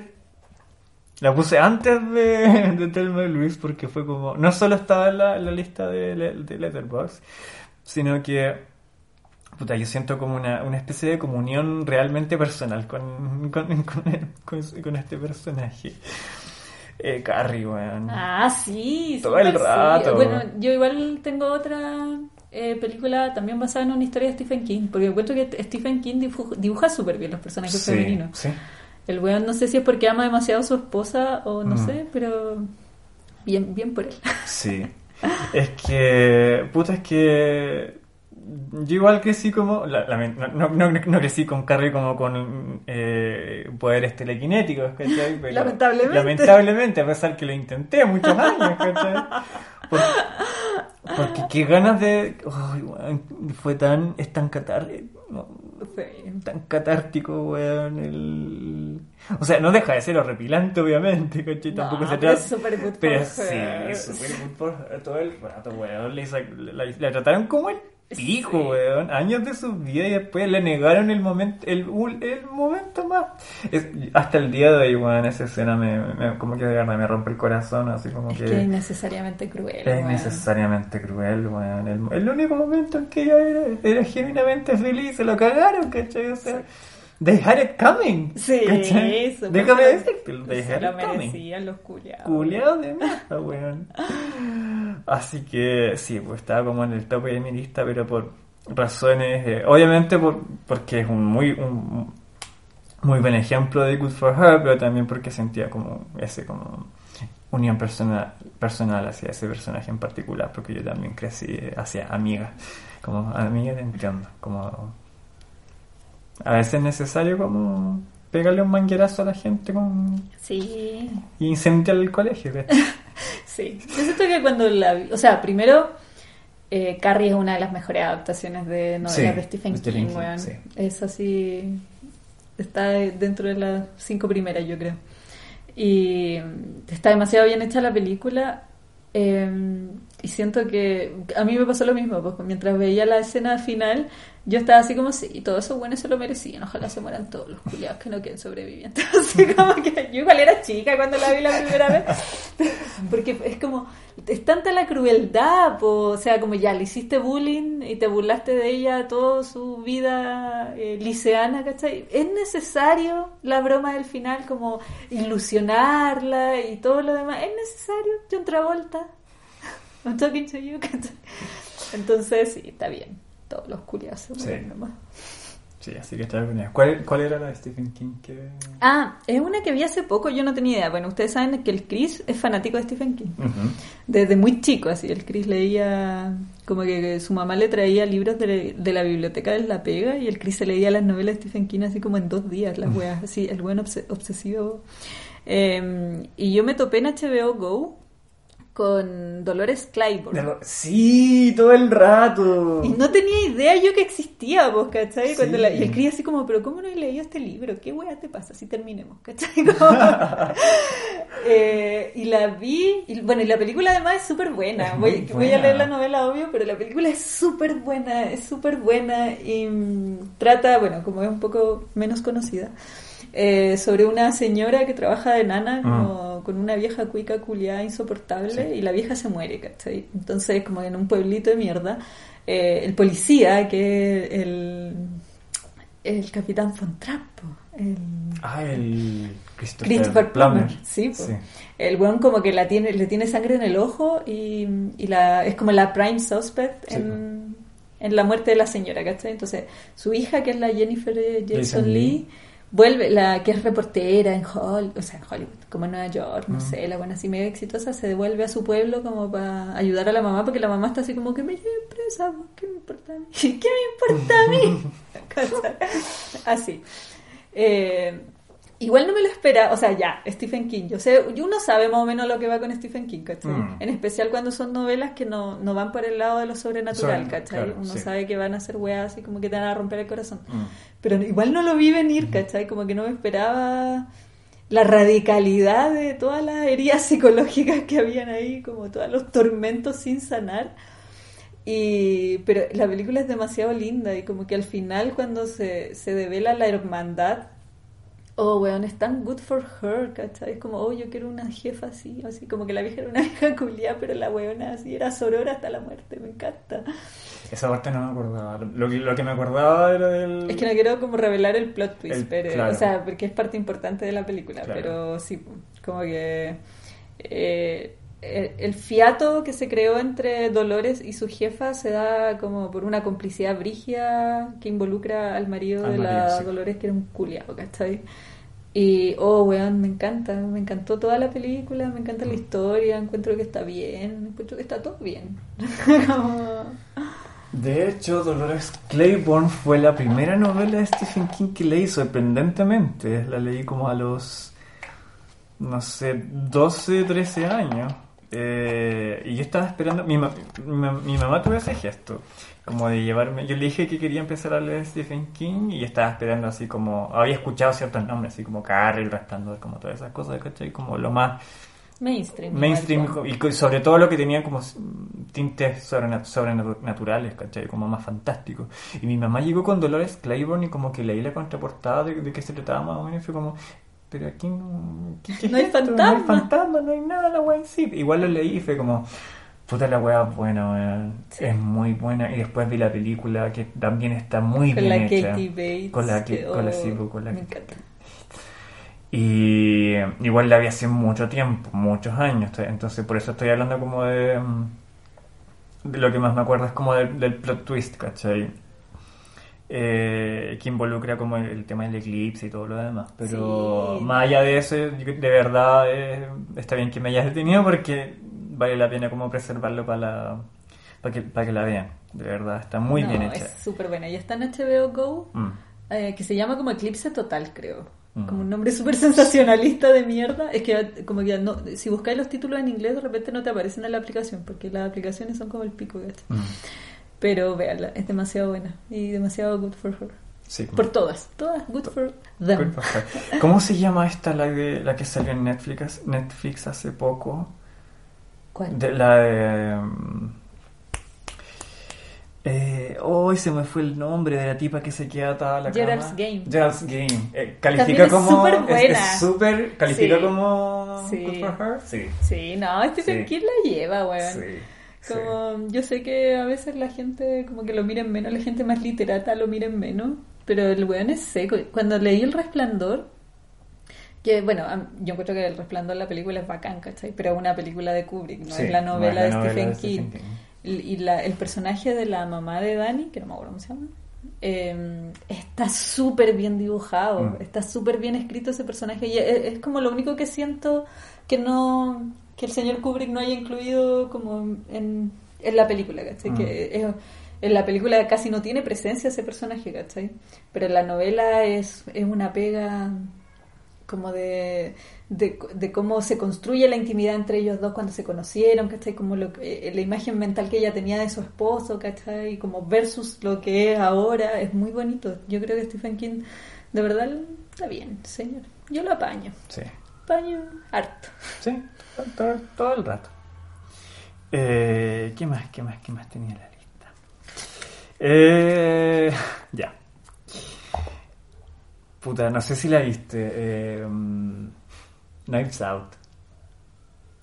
la puse antes de, de Telma Luis porque fue como, no solo estaba en la, en la lista de, de Letterboxd, sino que, puta, yo siento como una, una especie de comunión realmente personal con, con, con, con- este personaje. Eh, Carrie, weón. Ah, sí, Todo el súper sí. rato. Bueno, yo igual tengo otra eh, película también basada en una historia de Stephen King, porque encuentro que Stephen King dibuja, dibuja súper bien los personajes Sí, femeninos. sí. El weón no sé si es porque ama demasiado a su esposa o no Mm. sé, pero bien, bien por él. Sí. Es que, puta, es que yo igual crecí como, la- la- no, no, no- crecí con Carrie como con eh, poderes telequinéticos, ¿cachai? Pero- Lamentablemente. Lamentablemente, a pesar que lo intenté muchos años, ¿cachai? Por- porque qué ganas de... Ay, weón, fue tan... Es tan catártico. Tan catártico, weón. El... O sea, no deja de ser horripilante, obviamente, ¿cachai? Tampoco No, se pero trata... es súper good Pero for sí, her. es súper good for her todo el rato, weón. Le sa- la, la trataron como el pico, weón. Años de su vida y después le negaron el momento, el, momento más. Es- hasta el día de hoy, weón, esa escena me, me- como que de verdad me rompe el corazón, así como Es que... que es innecesariamente cruel. Es weón. innecesariamente cruel, weón. El, el único momento en que ella era, era genuinamente feliz, se lo cagaron, ¿cachai? O sea, they had it coming. Sí, súper Déjame decirte, they Se had lo coming. los culiados. Culeado de mierda, weón. Así que sí, pues estaba como en el tope de mi lista, pero por razones, eh, obviamente por, porque es un muy un muy buen ejemplo de Good for Her, pero también porque sentía como ese como unión personal personal hacia ese personaje en particular, porque yo también crecí hacia amigas, como amigas entiendo, como a veces es necesario como pegarle un manguerazo a la gente con Sí, y incendiar el colegio. Sí, yo siento que cuando la o sea, primero, eh, Carrie es una de las mejores adaptaciones de novelas Sí, de Stephen King, King, weón. sí. Es así, está dentro de las cinco primeras, yo creo. Y está demasiado bien hecha la película. eh, y siento que a mí me pasó lo mismo, pues mientras veía la escena final, yo estaba así como, sí, todos esos buenos se lo merecían, ojalá se mueran todos los culiados que no queden sobrevivientes. Así como que yo igual era chica cuando la vi la primera vez, porque es como, es tanta la crueldad, po, o sea, como ya le hiciste bullying y te burlaste de ella toda su vida eh, liceana, ¿cachai? Es necesario la broma del final, como ilusionarla y todo lo demás, es necesario, John Travolta. I'm talking to you. Entonces, sí, está bien. todos los culiados se Sí. nomás. Sí, así que estaba con. ¿Cuál, ¿Cuál era la de Stephen King que...? Ah, es una que vi hace poco, yo no tenía idea. Bueno, ustedes saben que el Chris es fanático de Stephen King. Desde muy chico, así. El Chris leía, como que su mamá le traía libros de, de la biblioteca de La Pega y el Chris se leía las novelas de Stephen King así como en dos días, las weas, así, el buen obse- obsesivo. Eh, y yo me topé en HBO Go con Dolores Claiborne. Sí, todo el rato. Y no tenía idea yo que existía, vos, ¿cachai? Cuando la- y el cría así como, pero ¿cómo no he leído este libro? ¿Qué wea te pasa? Si terminemos, ¿cachai? Como- Eh, y la vi, y, bueno, y la película además es súper buena. Voy, voy a leer la novela, obvio, pero la película es súper buena, es súper buena y trata, bueno, como es un poco menos conocida, eh, sobre una señora que trabaja de nana como con una vieja cuica culiada insoportable Sí. y la vieja se muere, ¿cachai? Entonces, como en un pueblito de mierda, eh, el policía, que es el, el capitán Von Trapp, po, el... Ah, el Christopher, Christopher Plummer, sí, el weón como que la tiene, le tiene sangre en el ojo y, y la, es como la prime suspect Sí, en, en la muerte de la señora, ¿cachai? Entonces, su hija, que es la Jennifer eh, Jason Jason Lee. Vuelve, la que es reportera en Hollywood, o sea, en Hollywood, como en Nueva York, no Mm. sé, la buena así medio exitosa, se devuelve a su pueblo como para ayudar a la mamá, porque la mamá está así como que me lleven presa, ¿qué me importa a mí? ¿Qué me importa a mí? Así. Eh, igual no me lo espera, o sea, ya, Stephen King. Yo sé, y uno sabe más o menos lo que va con Stephen King, ¿cachai? Mm. En especial cuando son novelas que no, no van por el lado de lo sobrenatural, Sobre- ¿cachai? claro, uno sí. sabe que van a ser weas así como que te van a romper el corazón. Mm. Pero igual no lo vi venir, ¿cachai? Como que no me esperaba la radicalidad de todas las heridas psicológicas que habían ahí, como todos los tormentos sin sanar. Y, pero la película es demasiado linda y como que al final cuando se, se devela la hermandad, oh, weón, es tan good for her, ¿cachai? Es como, oh, yo quiero una jefa así, así como que la vieja era una vieja culia, pero la weona así era sorora hasta la muerte, me encanta. Esa parte no me acordaba. Lo, que- lo que me acordaba era del... Es que no quiero como revelar el plot twist, El- pero, claro. o sea, porque es parte importante de la película, Claro. pero sí, como que eh, el, el fiato que se creó entre Dolores y su jefa se da como por una complicidad brígida que involucra al marido Al de la sí. Dolores, que era un culiado, ¿cachai? Y, oh, weón, me encanta, me encantó toda la película, me encanta la historia, encuentro que está bien, encuentro que está todo bien. Como- De hecho, Dolores Claiborne fue la primera novela de Stephen King que leí sorprendentemente. La leí como a los, no sé, 12, 13 años. Eh, y yo estaba esperando, mi, ma- mi, ma- mi mamá tuvo ese gesto, como de llevarme, yo le dije que quería empezar a leer Stephen King y estaba esperando así como, había escuchado ciertos nombres, así como Carrie, el Resplandor, como todas esas cosas, ¿cachai? Como lo más mainstream. mainstream y co- sobre todo lo que tenía como tintes sobrenat- sobrenaturales, ¿cachai? Como más fantásticos. Y mi mamá llegó con Dolores Claiborne y como que leí la contraportada de, de qué se trataba más o menos y fue como, pero aquí no, ¿qué- qué No hay esto? No hay fantasma. fantasma, no hay nada, la wea en sí. Igual lo leí y fue como, puta la wea es buena, weón. Sí. es muy buena. Y después vi la película que también está muy con bien la hecha. Katie Bates. Con la, que- con la, oh, sí, pues, con la me encanta. y igual la vi hace mucho tiempo, muchos años. Entonces por eso estoy hablando como de... mm, de lo que más me acuerdo es como del, del plot twist, ¿cachai? Eh, que involucra como el, el tema del eclipse y todo lo demás. Pero Sí. más allá de eso, de verdad eh, está bien que me hayas detenido porque vale la pena como preservarlo para la... Para que, para que la vean, de verdad, está muy No, bien hecha. Es súper buena. Y está en HBO Go, Mm. eh, que se llama como Eclipse Total, creo. Mm. Como un nombre súper sensacionalista de mierda. Es que como que no, si buscáis los títulos en inglés, de repente no te aparecen en la aplicación, porque las aplicaciones son como el pico, ¿cachai? Mm. Pero véanla, es demasiado buena y demasiado good for her. Sí. Por todas, todas good for them. ¿Cómo se llama esta la de la que salió en Netflix Netflix hace poco? ¿Cuál? De la de mm, eh, hoy se me fue el nombre de la tipa que se queda atada a la Gerald's cama. Game. Gerald's Game. Eh, También califica es como súper es- buena. es súper califica Sí. como Sí. Good for her. Sí. Sí, no, Stephen Sí. La lleva, weón. Sí. Sí. Como, yo sé que a veces la gente como que lo miren menos, la gente más literata lo miren menos, pero el weón es seco. Cuando leí El Resplandor, que bueno, yo encuentro que El Resplandor, la película es bacán, ¿cachai? Pero es una película de Kubrick, no Sí, es la no novela, es la de, novela Stephen King. Stephen King. y la- el personaje de la mamá de Dani, que no me acuerdo cómo se llama, eh, está súper bien dibujado, Mm. está súper bien escrito ese personaje y es, es como lo único que siento que no que el señor Kubrick no haya incluido como en, en la película, ¿cachai? Mm. Que es- en la película casi no tiene presencia ese personaje, ¿cachai? Pero en la novela es, es una pega como de, de, de cómo se construye la intimidad entre ellos dos cuando se conocieron, ¿cachai? Como lo, eh, la imagen mental que ella tenía de su esposo, ¿cachai? Como versus lo que es ahora, es muy bonito. Yo creo que Stephen King, de verdad, está bien, señor. Yo lo apaño, Sí. apaño harto. Sí, todo, todo el rato. Eh, ¿Qué más? ¿Qué más? ¿Qué más tenía en la lista? Eh, ya. Puta, no sé si la viste. Eh, mm, Knives Out.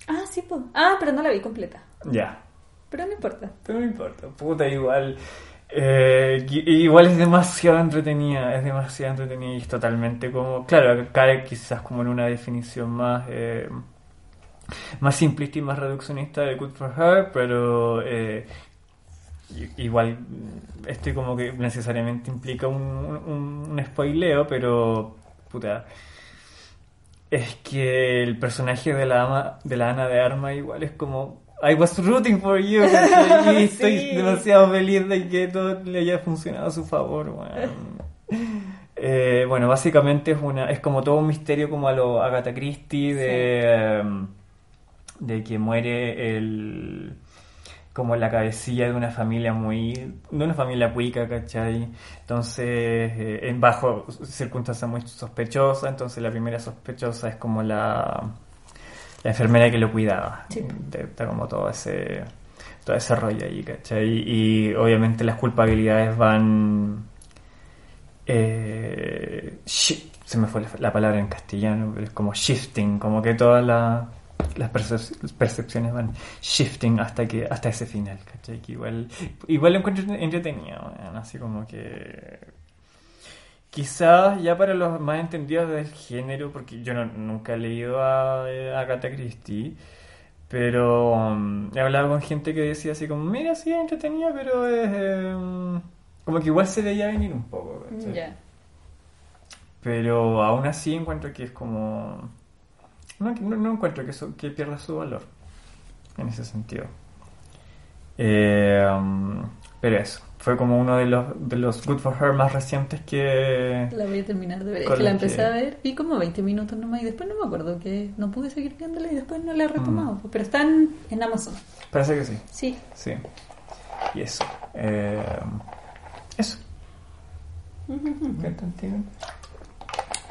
Ah, sí, pues. Ah, pero no la vi completa. Ya. Pero no importa. Pero no importa. Puta, igual. eh, igual es demasiado entretenida. Es demasiado entretenida y es totalmente como. Claro, cae quizás como en una definición más. eh, más simplista y más reduccionista de Good for Her, pero eh, igual mm, esto como que necesariamente implica un, un, un spoileo, pero puta, es que el personaje de la ama, de la Ana de Arma igual es como I was rooting for you y estoy Sí. demasiado feliz de que todo le haya funcionado a su favor. Eh, bueno, básicamente es una es como todo un misterio como a lo Agatha Christie de em, de que muere el como la cabecilla de una familia muy de una familia cuica, ¿cachai? Entonces, eh, en bajo circunstancias muy sospechosas, entonces la primera sospechosa es como la la enfermera que lo cuidaba. Sí. Está como todo ese todo ese rollo ahí, ¿cachai? Y obviamente las culpabilidades van eh, se me fue la, la palabra en castellano, pero es como shifting, como que todas la- las percep- percepciones van shifting hasta que hasta ese final, ¿cachai? Que igual, igual lo encuentro entretenido, así como que quizás ya para los más entendidos del género, porque yo no- nunca he leído a, eh, a Agatha Christie, pero um, he hablado con gente que decía así como, mira, sí, es entretenida, pero es... em, como que igual se veía venir un poco, ¿cachai? Pero aún así encuentro que es como... No, no, no encuentro que, eso, que pierda su valor en ese sentido. Eh, pero eso, fue como uno de los, de los Good for Her más recientes que... La voy a terminar de ver. Es que la empecé que- a ver, vi como 20 minutos nomás y después no me acuerdo que no pude seguir viéndola y después no la he retomado. Mm. Pero están en Amazon. Parece que sí, Sí. sí. Y eso. Eh, eso. ¿Qué contigo?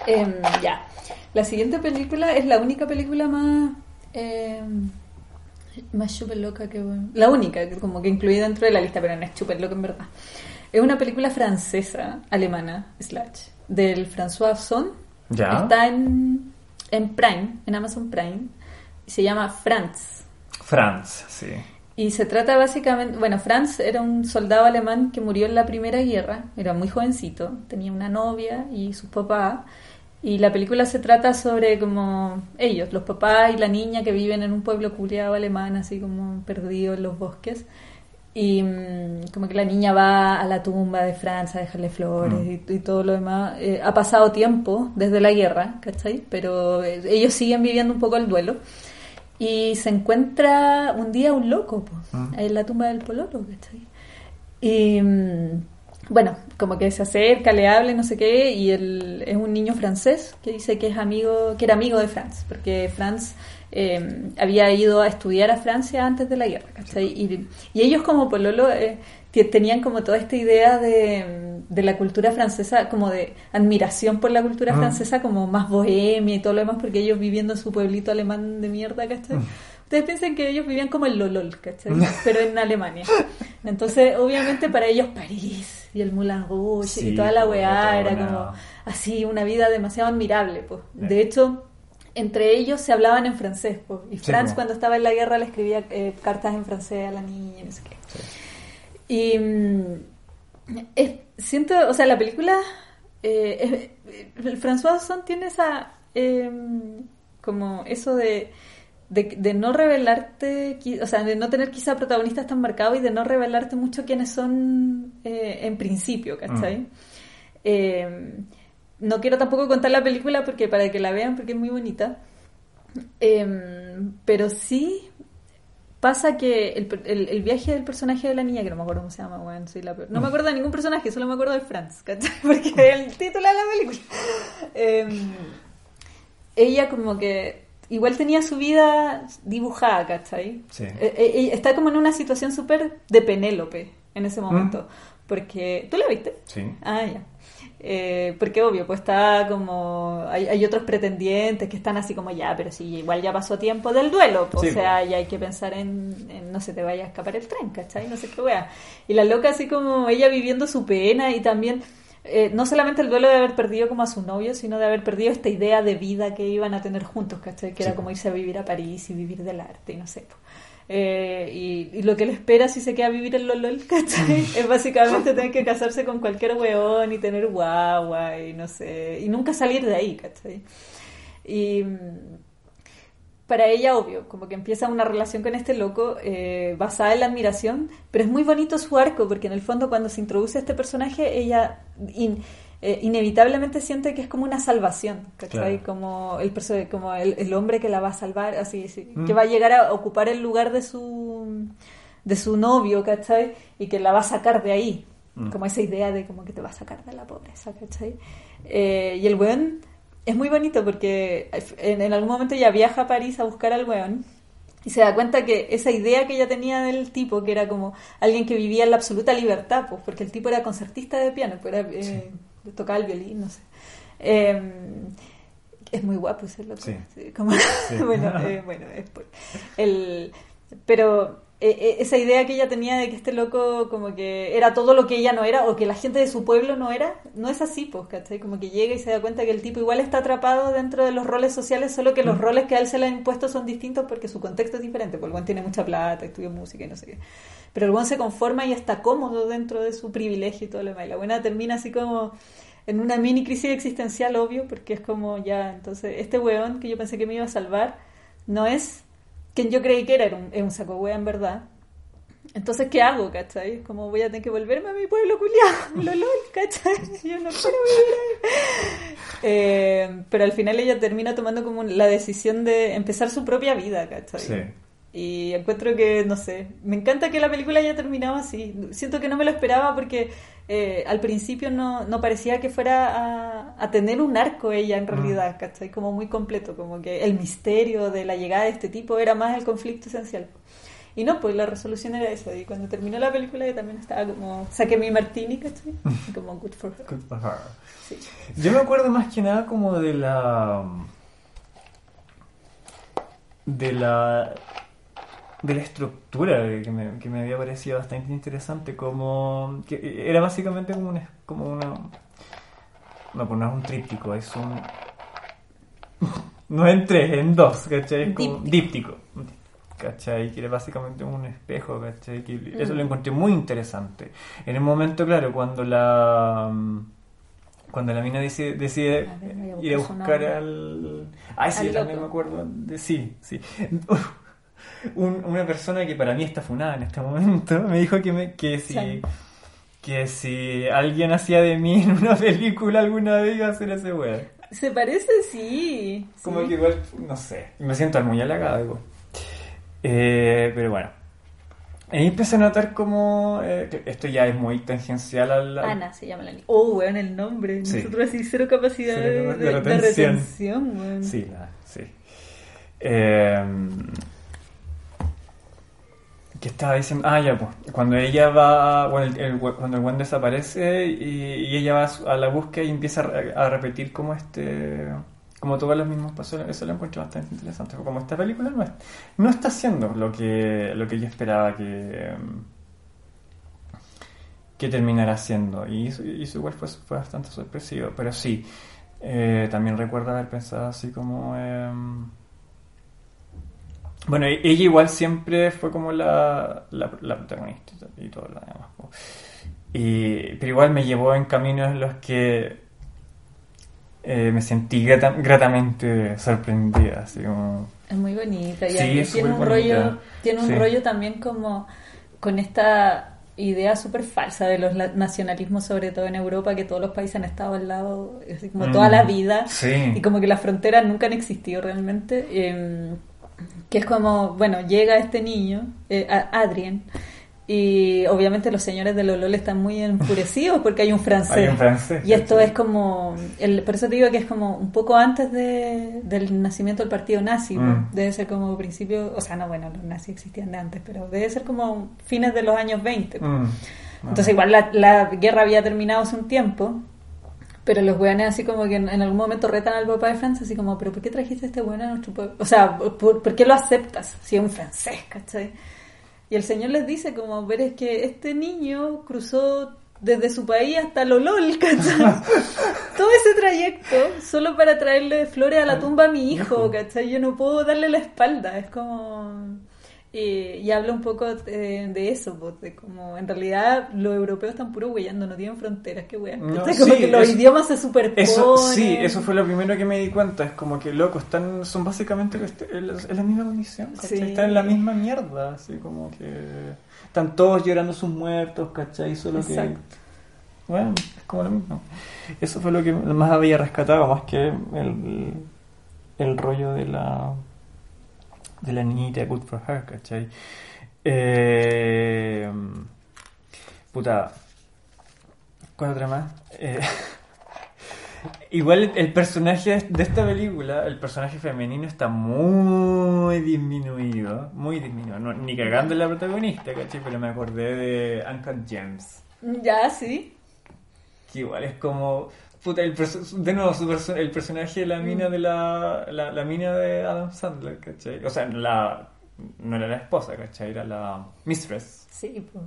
Em, ya. La siguiente película es la única película más. em, más super loca que. La única, como que incluida dentro de la lista, pero no es super loca en verdad. Es una película francesa, alemana, slash, del François Son. Ya. Está en, en Prime, en Amazon Prime. Y se llama Franz. Franz, sí. Y se trata básicamente, bueno, Franz era un soldado alemán que murió en la Primera Guerra, era muy jovencito, tenía una novia y sus papás, y la película se trata sobre como ellos, los papás y la niña que viven en un pueblo culiado alemán, así como perdido en los bosques, y mm, como que la niña va a la tumba de Franz a dejarle flores Mm. y, y todo lo demás. Eh, ha pasado tiempo desde la guerra, ¿cachai? Pero eh, ellos siguen viviendo un poco el duelo. Y se encuentra un día un loco po, Mm. en la tumba del pololo, ¿cachai? Y mm, bueno, como que se acerca, le habla, no sé qué, y él es un niño francés que dice que es amigo, que era amigo de Franz, porque Franz eh, había ido a estudiar a Francia antes de la guerra, ¿cachai? Y, y ellos como pololo eh, te- tenían como toda esta idea de, de la cultura francesa, como de admiración por la cultura Mm. francesa, como más bohemia y todo lo demás, porque ellos viviendo en su pueblito alemán de mierda, ¿cachai? Mm. Ustedes piensan que ellos vivían como el Lolol, ¿cachai? Pero en Alemania. Entonces, obviamente para ellos París y el Moulin Rouge Sí, y toda la pues, weá era como así, una vida demasiado admirable, pues. Eh. De hecho, entre ellos se hablaban en francés, pues. Y Sí, Franz pues. cuando estaba en la guerra le escribía eh, cartas en francés a la niña, y no sé qué. Y mm, es- siento, o sea, la película, eh, es- el François Ozon tiene esa, eh, como eso de, de, de no revelarte, o sea, de no tener quizá protagonistas tan marcados y de no revelarte mucho quiénes son eh, en principio, ¿cachai? Mm. Eh, no quiero tampoco contar la película porque para que la vean porque es muy bonita. Eh, pero sí pasa que el, el- el viaje del personaje de la niña, que no me acuerdo cómo se llama, weón, soy la peor. No me acuerdo de ningún personaje, solo me acuerdo de Franz, ¿cachai? Porque el título de la película. Eh, ella como que igual tenía su vida dibujada, ¿cachai? Sí. Eh, eh, está como en una situación súper de Penélope en ese momento. Porque, ¿tú la viste? Sí. Ah, ya. Eh, porque obvio, pues está como. Hay, hay otros pretendientes que están así como ya, pero sí, igual ya pasó tiempo del duelo. pues, Sí, o sea, ya hay que pensar en, en no se te vaya a escapar el tren, ¿cachai? No sé qué wea. Y la loca, así como ella viviendo su pena y también. Eh, no solamente el duelo de haber perdido como a su novio, sino de haber perdido esta idea de vida que iban a tener juntos, ¿cachai? Que Sí. era como irse a vivir a París y vivir del arte y no sé. Eh, y, y lo que le espera si se queda a vivir en Lolol, ¿cachai? Es básicamente tener que casarse con cualquier weón y tener guagua y no sé, y nunca salir de ahí, ¿cachai? Y para ella, obvio, como que empieza una relación con este loco eh, basada en la admiración, pero es muy bonito su arco, porque en el fondo cuando se introduce este personaje, ella in- eh, inevitablemente siente que es como una salvación, ¿cachai? Claro. Como, el, como el, el hombre que la va a salvar, así, sí, Mm. que va a llegar a ocupar el lugar de su, de su novio, ¿cachai? Y que la va a sacar de ahí, Mm. como esa idea de como que te va a sacar de la pobreza, ¿cachai? Eh, y el weón es muy bonito porque en, en algún momento ella viaja a París a buscar al weón y se da cuenta que esa idea que ella tenía del tipo, que era como alguien que vivía en la absoluta libertad, pues porque el tipo era concertista de piano, pues era, eh, tocaba el violín, no sé. Eh, es muy guapo ese loco. Sí. sí, como- bueno, eh, bueno, es por- el, pero eh, eh, esa idea que ella tenía de que este loco como que era todo lo que ella no era o que la gente de su pueblo no era, no es así, pues, ¿cachai? Como que llega y se da cuenta que el tipo igual está atrapado dentro de los roles sociales, solo que los Mm. roles que a él se le han impuesto son distintos porque su contexto es diferente, porque el buen tiene mucha plata, estudia música y no sé qué. Pero el buen se conforma y está cómodo dentro de su privilegio y todo lo demás. Y la buena termina así como en una mini crisis existencial, obvio, porque es como ya, entonces, este weón que yo pensé que me iba a salvar, no es quien yo creí que era, era un, es un saco wea en verdad. Entonces, ¿qué hago, cachai? Como voy a tener que volverme a mi pueblo culiado, lolol, cachai? Yo no quiero vivir ahí. Eh, pero al final ella termina tomando como la decisión de empezar su propia vida, cachai? Sí. Y encuentro que, no sé, me encanta que la película haya terminado así. Siento que no me lo esperaba porque eh, al principio no, no parecía que fuera a, a tener un arco ella en realidad, ¿cachai? Como muy completo, como que el misterio de la llegada de este tipo era más el conflicto esencial. Y no, pues la resolución era eso. Y cuando terminó la película yo también estaba como, saqué mi martini, ¿cachai? Como good for her. Good for her. Sí. Yo me acuerdo más que nada como de la. de la. De la estructura que me, que me había parecido bastante interesante. Como. que era básicamente como una. como una. No, pues no es un tríptico, es un. no en tres, en dos, ¿cachai? Es como díptico. ¿Cachai? Que era básicamente un espejo, ¿cachai? Que eso lo encontré muy interesante. En el momento, claro, cuando la. Cuando la mina decide, decide A ver, ir a buscar al. Ay, sí, también me acuerdo. De, sí, sí. Un- una persona que para mí está funada en este momento me dijo que, me, que si. Sí. Que si alguien hacía de mí en una película alguna vez iba a ser ese weón. Se parece, sí. Como sí. que igual, no sé, me siento muy halagado. Eh, pero bueno. Ahí empecé a notar como... eh, esto ya es muy tangencial al... Ana se llama la niña. Oh, weón, el nombre. Sí. Nosotros así cero capacidad Cero de, de retención. weón. Sí, la- sí. Eh, ¿Qué estaba diciendo? Ah, ya, pues. Cuando ella va. Bueno, el, cuando el buen desaparece y, ella va a, su- la búsqueda y empieza a, a repetir como este. Como todos los mismos pasos. Eso lo encuentro bastante interesante. Como esta película no, es- no está haciendo lo que, lo que yo esperaba que. que terminara haciendo. Y y eso igual fue, fue bastante sorpresivo. Pero sí, eh, también recuerdo haber pensado así como... em, bueno, e- ella igual siempre fue como la, la, la protagonista y todo lo demás. Y, pero igual me llevó en caminos en los que eh, me sentí grata- gratamente sorprendida. Así como, Es muy bonita y Sí, tiene un bonita. rollo, tiene un Sí. rollo también como con esta idea súper falsa de los nacionalismos, sobre todo en Europa, que todos los países han estado al lado, así como Mm, toda la vida, sí. y como que las fronteras nunca han existido realmente. eh, que es como, bueno, llega este niño, eh, Adrien, y obviamente los señores de Lolol están muy enfurecidos porque hay un francés. Hay un francés, Y esto es como, el, por eso te digo que es como un poco antes de, del nacimiento del partido nazi, Mm. pues. debe ser como principio, o sea, no, bueno, los nazis existían de antes, pero debe ser como fines de los años 20. pues. Mm. Entonces igual la, la guerra había terminado hace un tiempo, pero los weones así como que en, en algún momento retan al papá de Francia, así como, pero ¿por qué trajiste a este weón a nuestro pueblo? O sea, ¿por, por qué lo aceptas si es un francés, cachai? Y el señor les dice como, ver es que este niño cruzó desde su país hasta Lolol, ¿cachai? Todo ese trayecto solo para traerle flores a la tumba a mi hijo, ¿cachai? Yo no puedo darle la espalda, es como... Y, y habla un poco de, de eso, pues, de como en realidad los europeos están puro huellando, no tienen fronteras, qué wea. No, como que los eso- idiomas se superponen. Eso, sí, eso fue lo primero que me di cuenta. Es como que, loco, están, son básicamente este- es es la misma condición. Están en la misma mierda. Así como que. Están todos llorando sus muertos, ¿cachai? Solo que. Exacto. Bueno, es como lo mismo. Eso fue lo que más había rescatado, más que el, el rollo de la. De la niñita Good for Her, ¿cachai? Eh, puta. ¿Cuál otra más? Eh, Igual el- personaje de esta película, el personaje femenino está muy disminuido, muy disminuido, no, ni cagando la protagonista, ¿cachai? Pero me acordé de Uncut Gems, Ya, sí. que igual es como, puta, el de nuevo, su perso- el personaje de la mina de la, la, la mina de Adam Sandler, ¿cachai? O sea, la, no era la esposa, ¿cachai? Era la mistress. Sí, pues.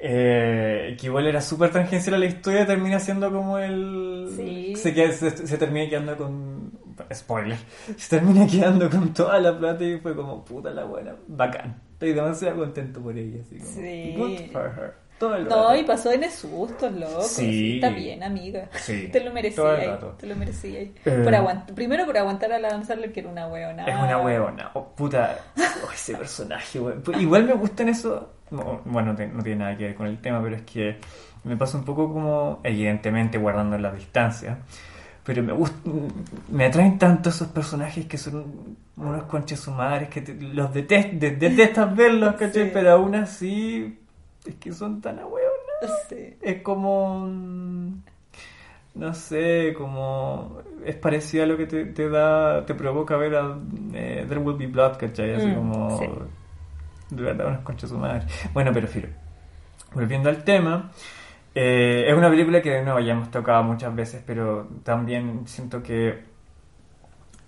Eh, que igual era súper tangencial a la historia, termina siendo como el. Sí. Se, queda- se, se termina quedando con. Spoiler. Se termina quedando con toda la plata y fue como, puta la buena, bacán. Estoy demasiado contento por ella, así como. Sí. Good for her. Todo el No, y pasó en sustos, loco. Sí. Está bien, amiga. Sí, Te lo el merecías. Te lo merecías. Eh. Por Primero por aguantar a la Sandler, que era una weona. Es una huevona. Oh, puta, oh, ese personaje, weón. Igual me gustan eso. no, bueno, no, tiene nada que ver con el tema, pero es que me pasa un poco como, evidentemente, guardando las distancias. Pero me gust- me atraen tanto esos personajes que son unos conches sumares que te- los detest, de- detestas verlos, ¿cachai? Sí. Pero aún así, es que son tan ahueonados. Sí. Es como. mm, No sé, como. Es parecido a lo que te, te da. Te provoca ver a eh, There Will Be Blood, ¿cachai? Así Mm, como. sí. De verdad, unas conchas de su madre. Bueno, pero filo. Volviendo al tema. eh, es una película que de nuevo ya hemos tocado muchas veces, pero también siento que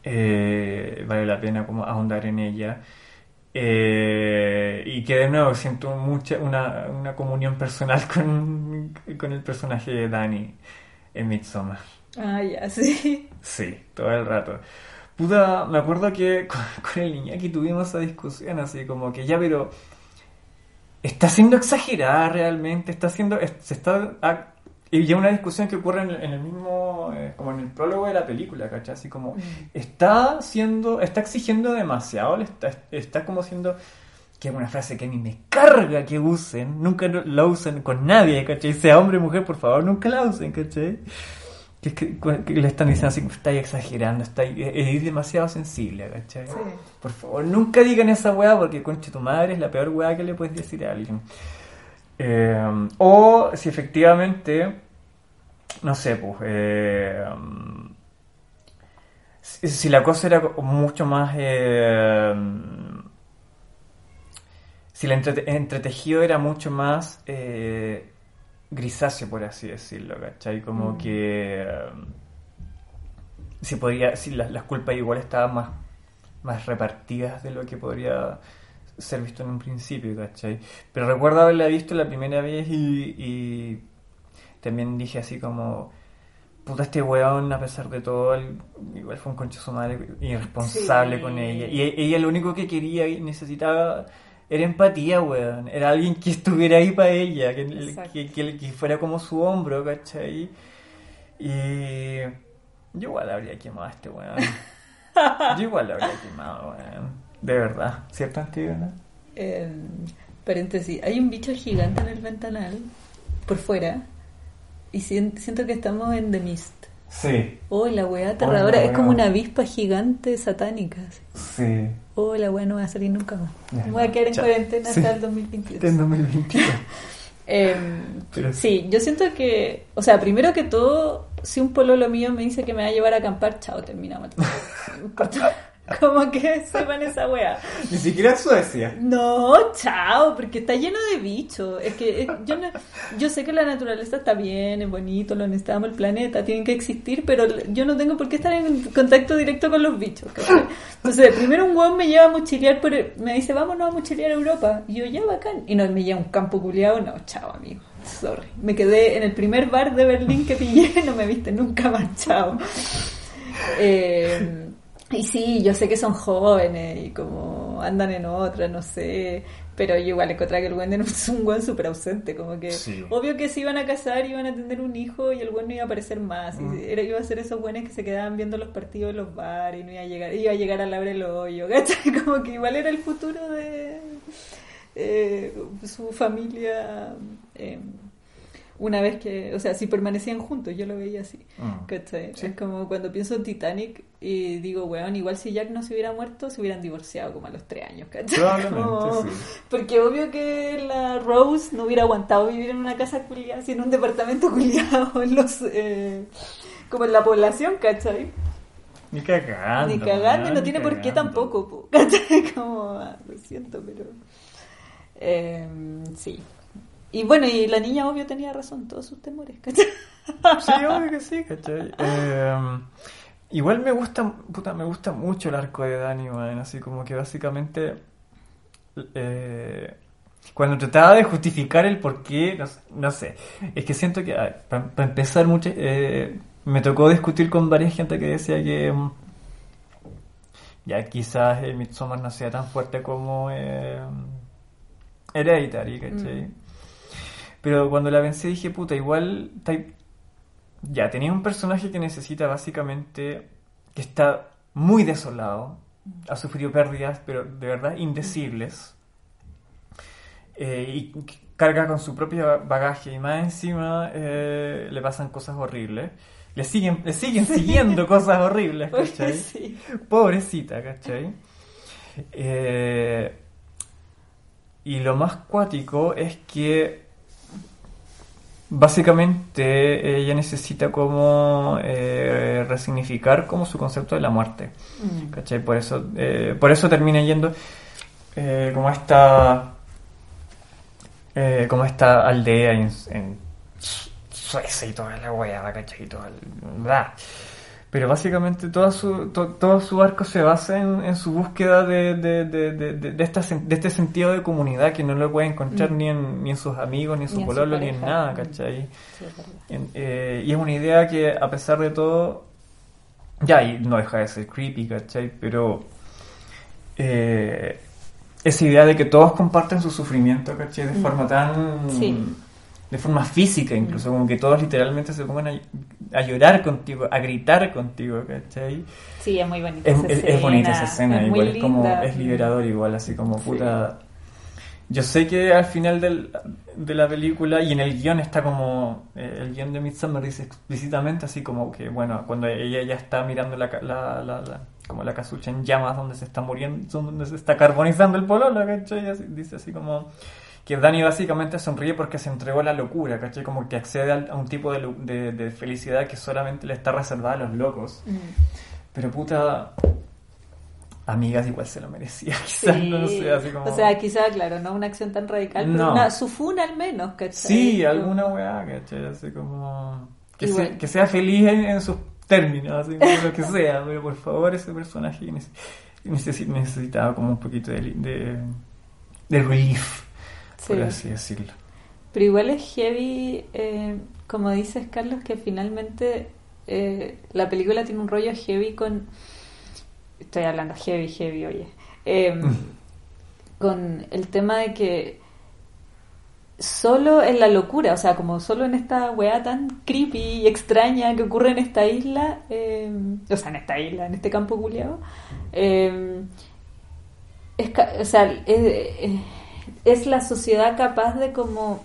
eh, vale la pena como ahondar en ella. Eh, y que de nuevo siento mucha una, una comunión personal con, con el personaje de Danny en Midsommar. Ah, ya, sí. Sí, todo el rato. Puta, me acuerdo que con, con el Iñaki tuvimos esa discusión así como que ya, pero está siendo exagerada realmente, está siendo, se está, y ya una discusión que ocurre en el, en el mismo, eh, como en el prólogo de la película, ¿cachai? Así como, está siendo, está exigiendo demasiado, está, está como siendo, que es una frase que a mí me carga que usen, nunca la usen con nadie, ¿cachai? Sea hombre o mujer, por favor, nunca la usen, ¿cachai? Que, que, que le están diciendo así, estáis exagerando, estáis, es demasiado sensible, ¿cachai? Sí. Por favor, nunca digan esa weá porque concha tu madre es la peor weá que le puedes decir a alguien. Eh, o si efectivamente, no sé, pues, eh, si, si la cosa era mucho más... eh, si el entrete- entretejido era mucho más eh, grisáceo, por así decirlo, ¿cachai? Como Mm. que... si podría, si las, las culpas igual estaban más, más repartidas de lo que podría ser visto en un principio, ¿cachai? Pero recuerdo haberla visto la primera vez y, y también dije así como, puta este weón, a pesar de todo, igual fue un concho su madre irresponsable Sí. con ella. Y e- ella lo único que quería y necesitaba era empatía, weón. Era alguien que estuviera ahí para ella, que, que, que fuera como su hombro, ¿cachai? Y yo igual habría quemado a este weón. Yo igual lo habría quemado, weón. De verdad. ¿Cierto, Antígona? Eh, paréntesis, hay un bicho gigante en el ventanal, por fuera, y sien- siento que estamos en The Mist. Sí. Oh, la weá aterradora, la es como una avispa gigante satánica. así. Sí. Oh, la weá no va a salir nunca más. Ya, Me voy a quedar en cuarentena Sí. hasta el 2022. En 2022. Eh, Pero- sí, yo siento que, o sea, primero que todo, si un pololo mío me dice que me va a llevar a acampar, chao, terminamos. Como que sepan esa wea. Ni siquiera Suecia. No, chao, porque está lleno de bichos. Es que yo, no- yo sé que la naturaleza está bien, es bonito, lo necesitamos, el planeta, tienen que existir, pero yo no tengo por qué estar en contacto directo con los bichos. ¿cachai? Entonces, primero un hueón me lleva a mochilear, por el- me dice, vámonos a mochilear a Europa. Y yo, ya, bacán. Y no, me lleva a un campo culiado, no, chao, amigo. Sorry. Me quedé en el primer bar de Berlín que pillé, no me viste nunca más, chao. Eh, y sí, yo sé que son jóvenes y como andan en otra, no sé. Pero yo igual encontré que el buen es un buen súper ausente. Como que, Sí. obvio que se iban a casar, iban a tener un hijo y el buen no iba a aparecer más. Y Mm. era, iba a ser esos buenos que se quedaban viendo los partidos en los bares y no iba a llegar, iba a llegar a Labre el hoyo. ¿cachai? Como que igual era el futuro de eh, su familia. eh, una vez que, o sea, si permanecían juntos, yo lo veía así. Mm. ¿Cachai? Sí. Es como cuando pienso en Titanic y digo, weón, igual si Jack no se hubiera muerto, se hubieran divorciado como a los tres años, ¿cachai? Probablemente, Como- sí. Porque obvio que la Rose no hubiera aguantado vivir en una casa culiada, sino en un departamento culiado en los, eh, como en la población, ¿cachai? Ni cagando. Ni cagando, no ni tiene por qué tampoco, po, ¿cachai? Como, ah, lo siento, pero... eh, sí. Y bueno, y la niña obvio tenía razón, todos sus temores, ¿cachai? Sí, obvio que sí, ¿cachai? Eh, igual me gusta, puta, me gusta mucho el arco de Dani, man, así como que básicamente eh, cuando trataba de justificar el por qué, no, sé- no sé, es que siento que, para empezar, mucho, eh, me tocó discutir con varias gente que decía que mm, ya quizás el Midsommar no sea tan fuerte como eh, Hereditary, ¿cachai? Mm. Pero cuando la pensé dije, puta, igual ya tenía un personaje que necesita básicamente que está muy desolado, ha sufrido pérdidas, pero de verdad indecibles, eh, y carga con su propio bagaje y más encima eh, le pasan cosas horribles. Le siguen, le siguen siguiendo cosas horribles, ¿cachai? sí. Pobrecita, ¿cachai? Eh, y lo más cuático es que básicamente ella necesita como eh, resignificar como su concepto de la muerte. Mm. ¿Cachai? Por eso, eh, por eso termina yendo eh, como esta eh, como esta aldea en, en Su- Suecia y toda la wea, ¿cachai? Y toda bla. Pero básicamente todo su, to- todo su arco se basa en, en su búsqueda de, de, de, de, de- de esta de este sentido de comunidad que no lo puede encontrar Mm. ni, en, ni en sus amigos, ni en su pololo, ni en nada, Mm. ¿cachai? Sí, es verdad. En- eh, y es una idea que a pesar de todo, ya, y no deja de ser creepy, ¿cachai? Pero eh, esa idea de que todos comparten su sufrimiento, ¿cachai? De Mm. forma tan... Sí. De forma física incluso, como que todos literalmente se pongan a, a llorar contigo, a gritar contigo, ¿cachai? Sí, es muy bonita Es, esa es- escena. es bonita esa escena, es igual es como, linda. es liberador igual, así como Sí. puta... Yo sé que al final del- de la película y en el guion está como, eh, el guion de Midsommar dice explícitamente así como que, bueno, cuando ella ya está mirando la, la- la- como la casucha en llamas donde se está muriendo, donde se está carbonizando el pololo, ¿cachai? Así- dice así como que Dani básicamente sonríe porque se entregó a la locura, ¿cachai? Como que accede a un tipo de, lu- de- de felicidad que solamente le está reservada a los locos. Mm. Pero puta, amigas igual se lo merecía, quizás, Sí. no sé, así como... O sea, quizá, claro, no una acción tan radical, pero No. una, su al menos, ¿cachai? Sí, alguna weá, ¿cachai? Así como... Que, sea, bueno. que sea feliz en, en sus términos, así como lo que sea, pero por favor ese personaje nece- necesi- necesitaba como un poquito de, de relief, Sí. por así decirlo. Pero igual es heavy, eh, como dices, Carlos, que finalmente eh, la película tiene un rollo heavy con... Estoy hablando heavy, heavy, oye. Eh, con el tema de que solo en la locura, o sea, como solo en esta weá tan creepy y extraña que ocurre en esta isla, eh, o sea, en esta isla, en este campo culiado, eh, es, o sea, es, es la sociedad capaz de como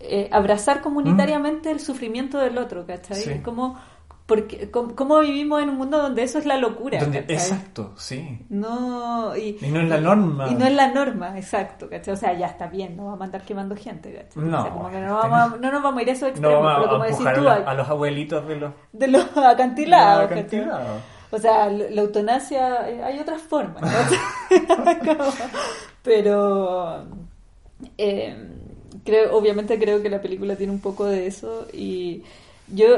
eh, abrazar comunitariamente el sufrimiento del otro, ¿cachai? Sí. Como, porque, cómo, cómo vivimos en un mundo donde eso es la locura, exacto, sí. No, y, Y no es la norma. Y no es la norma, exacto, ¿cachai? O sea, ya está bien, no vamos a andar quemando gente, ¿cachai? No, O sea, como que no, vamos a, no nos vamos a ir a esos No extremos, vamos pero a, como a decís a, tú, hay- a los abuelitos de los, de los acantilados, de los ¿cachai? acantilados. O sea, la eutanasia, eh, hay otras formas, ¿cachai? Como- pero eh, creo, obviamente creo que la película tiene un poco de eso y yo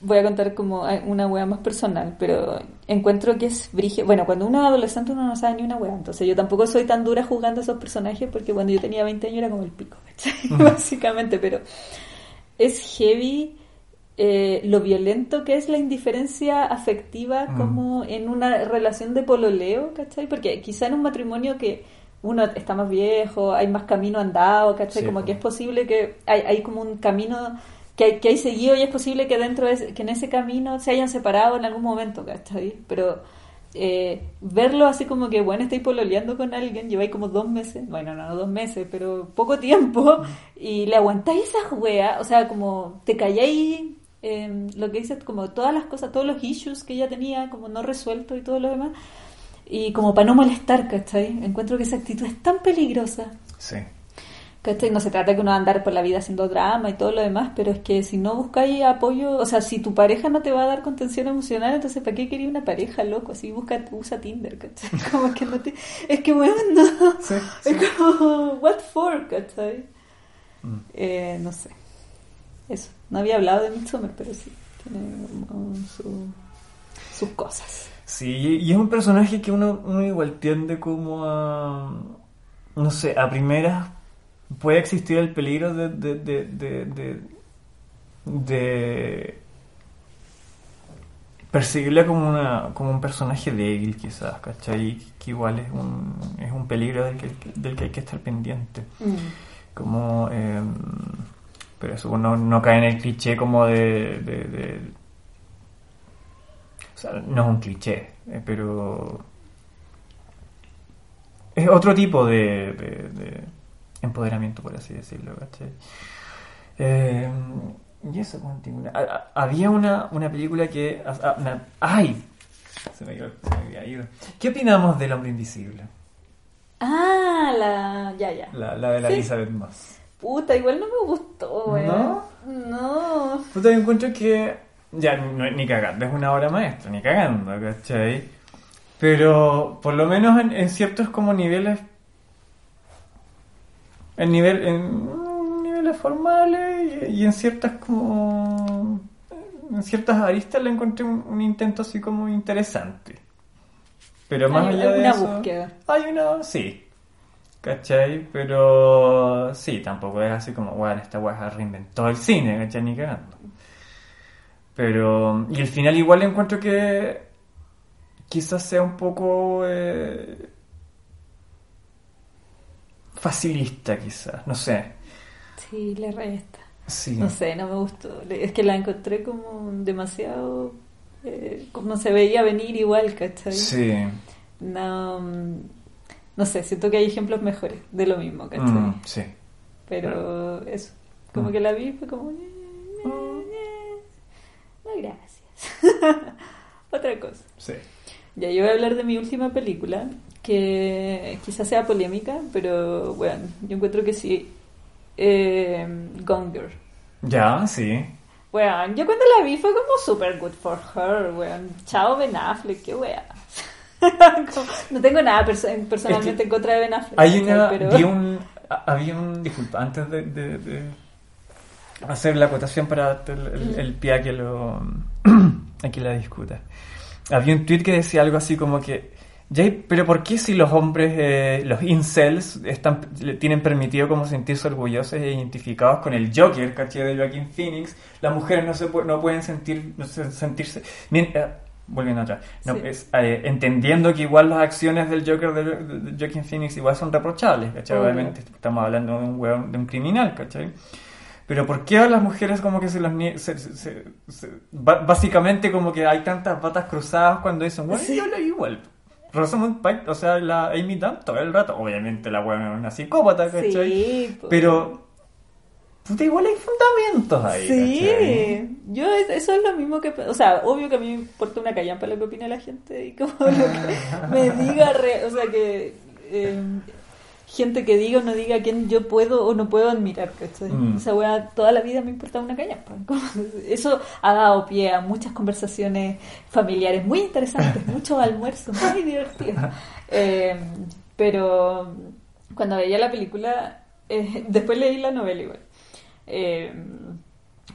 voy a contar como una wea más personal, pero encuentro que es brígido. Bueno, cuando uno es adolescente uno no sabe ni una wea, entonces yo tampoco soy tan dura jugando a esos personajes porque cuando yo tenía 20 años era como el pico, ¿cachai? básicamente, pero es heavy eh, lo violento que es la indiferencia afectiva como en una relación de pololeo, ¿cachai? Porque quizá en un matrimonio que uno está más viejo, hay más camino andado, ¿cachai? Sí, como po. que es posible que hay, hay como un camino que hay, que hay seguido y es posible que dentro de ese- que en ese camino se hayan separado en algún momento, ¿cachai? Pero eh, verlo así como que, bueno, estáis pololeando con alguien, lleváis como dos meses, bueno, no, no dos meses, pero poco tiempo, y le aguantáis esa wea, o sea, como te calláis eh, lo que dices, como todas las cosas, todos los issues que ella tenía, como no resuelto y todo lo demás, y como para no molestar, ¿cachai? Encuentro que esa actitud es tan peligrosa. Sí. ¿Cachai? No se trata que uno va a andar por la vida haciendo drama y todo lo demás, pero es que si no buscáis apoyo, o sea, si tu pareja no te va a dar contención emocional, entonces ¿para qué quería una pareja, loco? Así busca, usa Tinder, ¿cachai? Como que no te... Es que, bueno, no. Sí, Es como, what for, ¿cachai? Mm. Eh, no sé. Eso. No había hablado de Midsommar, pero sí. Tiene como su- sus cosas. Sí, y es un personaje que uno, uno igual tiende como a... No sé, a primeras puede existir el peligro de... de, de, de, de, percibirla como, una, como un personaje débil quizás, ¿cachai? Que igual es un, es un peligro del que, del que hay que estar pendiente. Como... eh, pero eso no, no cae en el cliché como de, de- de- O sea, no es un cliché, eh, pero... Es otro tipo de, de- de empoderamiento, por así decirlo, ¿cachai? Eh, y eso, Había una, una película que... ah, una- ¡Ay! Se me, iba- se me había ido. ¿Qué opinamos del hombre invisible? Ah, la... Ya, ya. La, la de la Sí. Elizabeth Moss. Puta, igual no me gustó, weón. ¿No? No. Yo también encuentro que. Ya, no, ni cagando, es una obra maestra, ni cagando, ¿cachai? Pero por lo menos en, en ciertos como niveles. En, nivel, en mm, niveles formales y, y en ciertas como. En ciertas aristas le encontré un, un intento así como interesante. Pero más Hay allá de una eso. búsqueda. Hay una. Sí. ¿Cachai? Pero sí, tampoco es así como, bueno, esta weá reinventó el cine, ¿cachai? Ni cagando. Pero, y el final igual encuentro que quizás sea un poco eh, facilista, quizás, no sé. Sí, le resta. Sí. No sé, no me gustó. Es que la encontré como demasiado... eh, como se veía venir igual, ¿cachai? Sí. No, no sé, siento que hay ejemplos mejores de lo mismo, ¿cachai? Mm, sí. Pero eso, como Mm. que la vi fue como... Gracias. Otra cosa. Sí. Ya, yo voy a hablar de mi última película, que quizás sea polémica, pero bueno, yo encuentro que sí. Eh, Gone Girl. Ya, sí. Weón, yo cuando la vi fue como super good for her, weón. Chao Ben Affleck, qué wea. Como- no tengo nada perso- personalmente Es que en contra de Ben Affleck. Hay una, pero... vi un, había un, disculpa, antes de, de- de hacer la acotación para el, el- el pie a que lo, a que la discuta. Había un tweet que decía algo así como que, Jay, pero ¿por qué si los hombres, eh, los incels, están, le- tienen permitido como sentirse orgullosos e identificados con el Joker, caché de Joaquin Phoenix, las mujeres no se pu- no pueden sentir, no se- sentirse... Eh, volviendo atrás. No, Sí. es, eh, entendiendo que igual las acciones del Joker de, de- Joaquin Phoenix igual son reprochables, ¿cachai? Obviamente estamos hablando de un weón, de un criminal, ¿cachai? Pero ¿por qué a las mujeres como que se las se- se- se- básicamente como que hay tantas patas cruzadas cuando dicen, bueno, yo lo igual. Rosamund Pike, o sea, la Amy Dunn todo el rato, obviamente la weón es una psicópata, ¿cachai? Sí, po. Pero puta, igual hay fundamentos ahí, ¿cachai? Sí, yo es- eso es lo mismo que, o sea, obvio que a mí me importa una callampa lo que opine la gente y como lo que me diga, re- o sea, que eh, gente que diga o no diga a quién yo puedo o no puedo admirar, ¿cachai? Mm. Esa weá toda la vida me importa una callampa. Como- Eso ha dado pie a muchas conversaciones familiares muy interesantes, muchos almuerzos muy divertidos. Eh, pero cuando veía la película, eh, después leí la novela igual. Eh,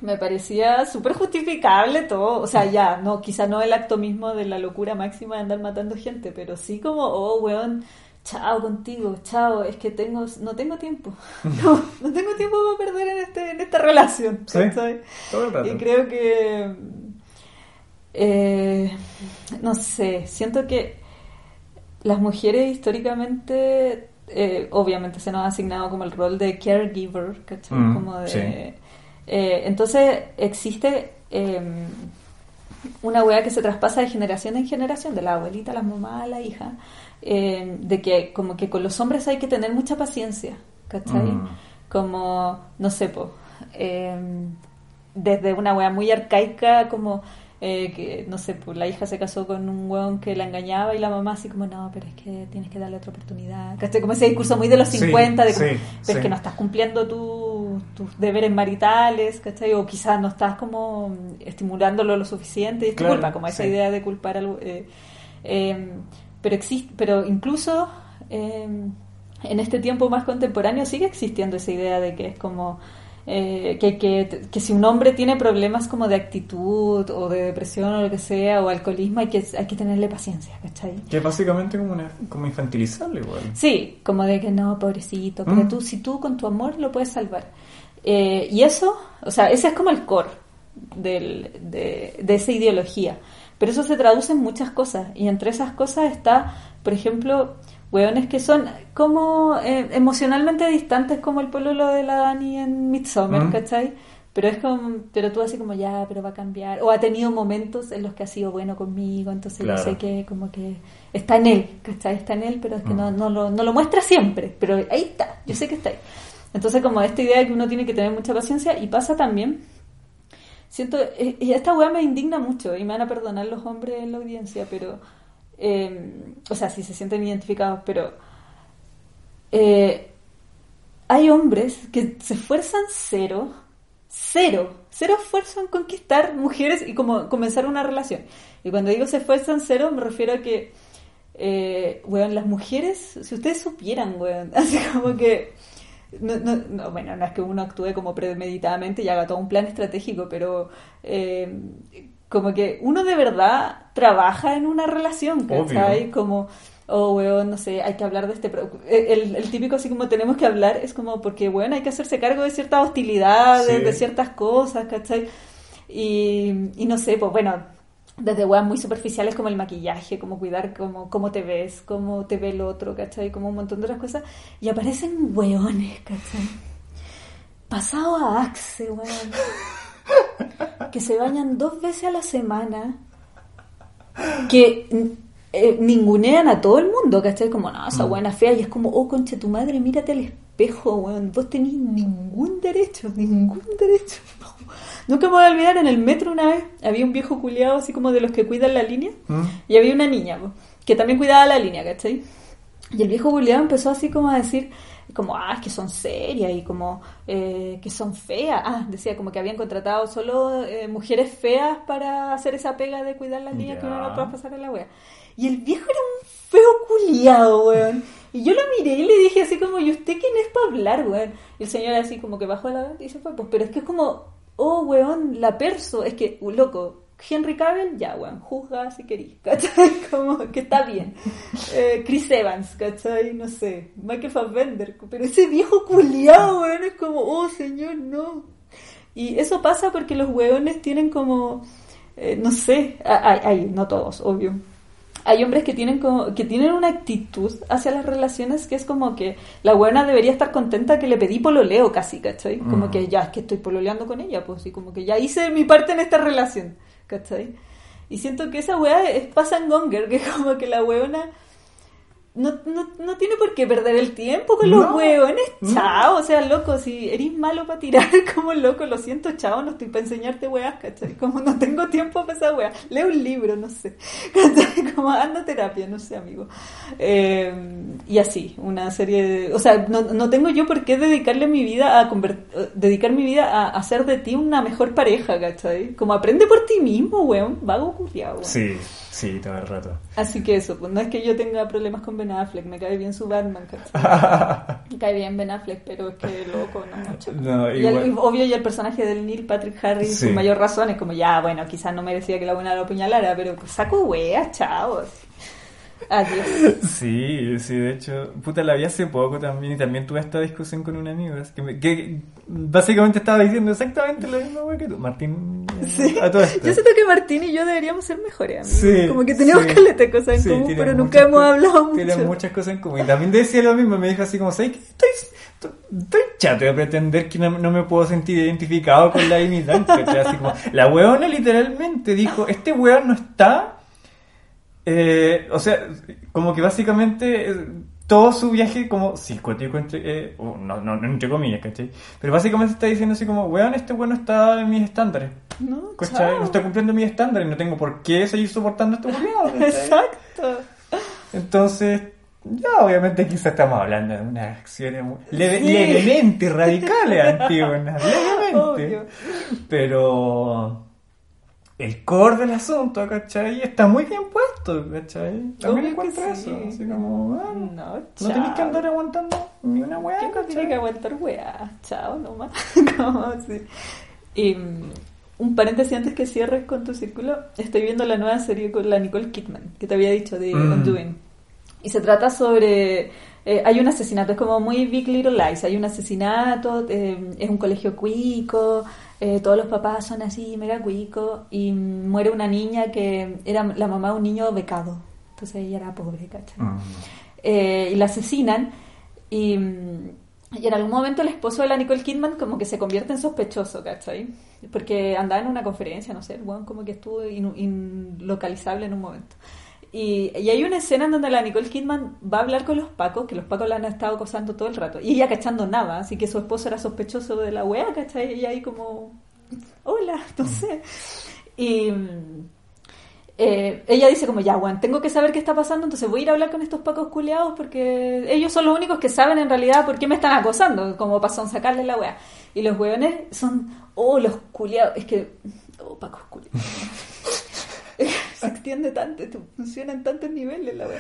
me parecía súper justificable todo, o sea, ya, no, quizá no el acto mismo de la locura máxima de andar matando gente, pero sí como, oh, weón, chao contigo, chao, es que tengo, no tengo tiempo, no, no tengo tiempo para perder en, este, en esta relación, Sí, todo el rato. Y creo que, eh, no sé, siento que las mujeres históricamente, eh, obviamente se nos ha asignado como el rol de caregiver, ¿cachai? Mm, como de, sí. eh, entonces existe eh, una wea que se traspasa de generación en generación, de la abuelita a la mamá a la hija, eh, de que como que con los hombres hay que tener mucha paciencia, ¿cachai? Mm. Como, no sé, po, eh, desde una wea muy arcaica como eh, que, no sé, pues la hija se casó con un weón que la engañaba y la mamá así como, no, pero es que tienes que darle otra oportunidad. ¿Cachai? Como ese discurso muy de los Sí, 50, de como, sí, pero sí. es que no estás cumpliendo tu- tus deberes maritales, ¿cachai? O quizás no estás como estimulándolo lo suficiente y es tu Claro, culpa, como esa sí. idea de culpar algo. eh, eh, pero, existe, pero incluso eh, en este tiempo más contemporáneo sigue existiendo esa idea de que es como eh, que, que, que si un hombre tiene problemas como de actitud o de depresión o lo que sea, o alcoholismo, hay que, hay que tenerle paciencia, ¿cachai? Que es básicamente como, una, como infantilizarlo igual. Sí, como de que no, pobrecito, pero Mm. tú, si tú con tu amor lo puedes salvar. Eh, y eso, o sea, ese es como el core del- de, de esa ideología. Pero eso se traduce en muchas cosas. Y entre esas cosas está, por ejemplo, hueones que son como eh, emocionalmente distantes como el pololo de la Dani en Midsommar, Mm. ¿cachai? Pero es como, pero tú así como ya, pero va a cambiar. O ha tenido momentos en los que ha sido bueno conmigo, entonces Claro. yo sé que como que está en él, ¿cachai? Está en él, pero es que Mm. no, no, lo, no lo muestra siempre, pero ahí está, yo sé que está ahí. Entonces como esta idea de que uno tiene que tener mucha paciencia y pasa también, siento, eh, y esta weá me indigna mucho y me van a perdonar los hombres en la audiencia, pero, eh, o sea, si se sienten identificados, pero eh, hay hombres que se esfuerzan cero, cero, cero esfuerzo en conquistar mujeres y como comenzar una relación. Y cuando digo se esfuerzan cero, me refiero a que, eh, weón, las mujeres, si ustedes supieran, weón, así como que, no, no, no, bueno, no es que uno actúe como premeditadamente y haga todo un plan estratégico, pero eh, como que uno de verdad trabaja en una relación, ¿cachai? Obvio. Como, oh, weón, no sé, hay que hablar de este... pro- El, el típico así como tenemos que hablar es como porque, weón, hay que hacerse cargo de ciertas hostilidades, Sí. de ciertas cosas, ¿cachai? Y, y no sé, pues bueno, desde weas muy superficiales como el maquillaje, como cuidar cómo, cómo te ves, cómo te ve el otro, ¿cachai? Como un montón de otras cosas. Y aparecen weones, ¿cachai? Pasado a Axe, weón. Que se bañan dos veces a la semana. Que eh, ningunean a todo el mundo, ¿cachai? Como, no, esa Mm. buena fea. Y es como, oh, conche tu madre, mírate al espejo, weón. Vos tenés ningún derecho, ningún derecho. Nunca me voy a olvidar, en el metro una vez había un viejo culiado así como de los que cuidan la línea. ¿Mm? Y había una niña po, que también cuidaba la línea, ¿cachai? Y el viejo culiado empezó así como a decir, como, ah, es que son serias y como eh, que son feas. Ah, decía como que habían contratado solo eh, mujeres feas para hacer esa pega de cuidar la línea que uno no puede pasar en la wea. Y el viejo era un feo culiado, weón. Y yo lo miré y le dije así como, ¿y usted quién es para hablar, weón? Y el señor así como que bajó la y se fue, pues, pero es que es como, oh, weón, la perso, es que, uh, loco, Henry Cavill, ya, weón, juzga si querís, ¿cachai? Como que está bien. Eh, Chris Evans, ¿cachai? No sé, Michael Fassbender, pero ese viejo culiado, weón, es como, oh, señor, no. Y eso pasa porque los weones tienen como eh, no sé, hay, hay, no todos, obvio. Hay hombres que tienen como, que tienen una actitud hacia las relaciones que es como que la buena debería estar contenta que le pedí pololeo casi, ¿cachai? Como Mm. que ya es que estoy pololeando con ella, pues y como que ya hice mi parte en esta relación, ¿cachai? Y siento que esa weá es pasa en Gonger, que como que la weona no, no, no tiene por qué perder el tiempo con los No. hueones, No. chao, o sea, loco, si eres malo para tirar, como loco, lo siento, chao, no estoy para enseñarte weas, ¿cachai? Como no tengo tiempo para esa wea, lee un libro, no sé, ¿cachai? Como anda terapia, no sé, amigo. Eh, y así, una serie de, o sea, no, no tengo yo por qué dedicarle mi vida a conver- eh, dedicar mi vida a hacer de ti una mejor pareja, ¿cachai? Como aprende por ti mismo, weón, vago weón. Sí, sí, todo el rato. Así que eso, pues no es que yo tenga problemas con Ben Affleck, me cae bien su Batman. Me cae bien Ben Affleck, pero es que loco, no mucho. No, Y el- obvio, y el personaje del Neil Patrick Harris, Sí. mayor razón, es como ya, bueno, quizás no merecía que la buena lo apuñalara, pero pues, saco wea, chao. Adiós. Sí, sí, de hecho, puta, la vi hace poco también y también tuve esta discusión con un amigo que, me- que básicamente estaba diciendo exactamente lo mismo que tú, Martín, Sí. a todo esto. Yo siento que Martín y yo deberíamos ser mejores amigos. Sí, como que tenemos sí. caleta cosas en Sí, común, pero nunca hemos hablado mucho. Tienen muchas cosas en común. Y también decía lo mismo, me dijo así como, ¿sabes qué? Estoy, estoy, chato de pretender que no, no me puedo sentir identificado con la imitante. ¿cachai? Así como, la weona literalmente dijo, este weón no está... eh, o sea, como que básicamente... eh, todo su viaje como psicótico entre, eh, o no, no, no entre comillas, ¿cachai? Pero básicamente está diciendo así como, weón, este weón no está en mis estándares. No. No está cumpliendo mis estándares, no tengo por qué seguir soportando a este weón. Exacto. Entonces, ya obviamente quizás estamos hablando de unas acciones muy- leve- Sí. levemente radicales, Antígonas, levemente. Obvio. Pero el core del asunto, ¿cachai? Está muy bien puesto, ¿cachai? También encuentro sí. eso. Así como, ah, No, no tenés que andar aguantando ni una weá, ¿Qué no ¿cachai? tiene que aguantar weá? Chao nomás. Como así. Y mm, un paréntesis antes que cierres con tu círculo, estoy viendo la nueva serie con la Nicole Kidman, que te había dicho de Mm. Undoing. Y se trata sobre... eh, hay un asesinato, es como muy Big Little Lies. Hay un asesinato, eh, es un colegio cuico, eh, todos los papás son así, mega cuico, y muere una niña que era la mamá de un niño becado. Entonces ella era pobre, ¿cachai? Mm. eh, y la asesinan y, y en algún momento el esposo de la Nicole Kidman como que se convierte en sospechoso, ¿cachai? Porque andaba en una conferencia, no sé, el weón como que estuvo in- inlocalizable en un momento. Y, y hay una escena en donde la Nicole Kidman va a hablar con los pacos, que los pacos la han estado acosando todo el rato, y ella cachando nada, así que su esposo era sospechoso de la wea, ¿cachai? Y ahí como, hola, no sé. Y... eh, ella dice como, ya, Juan, tengo que saber qué está pasando, entonces voy a ir a hablar con estos pacos culeados porque ellos son los únicos que saben en realidad por qué me están acosando, como para sacarle la wea. Y los weones son, oh, los culeados, es que, oh, pacos culeados. Se extiende tanto, esto funciona en tantos niveles la wea.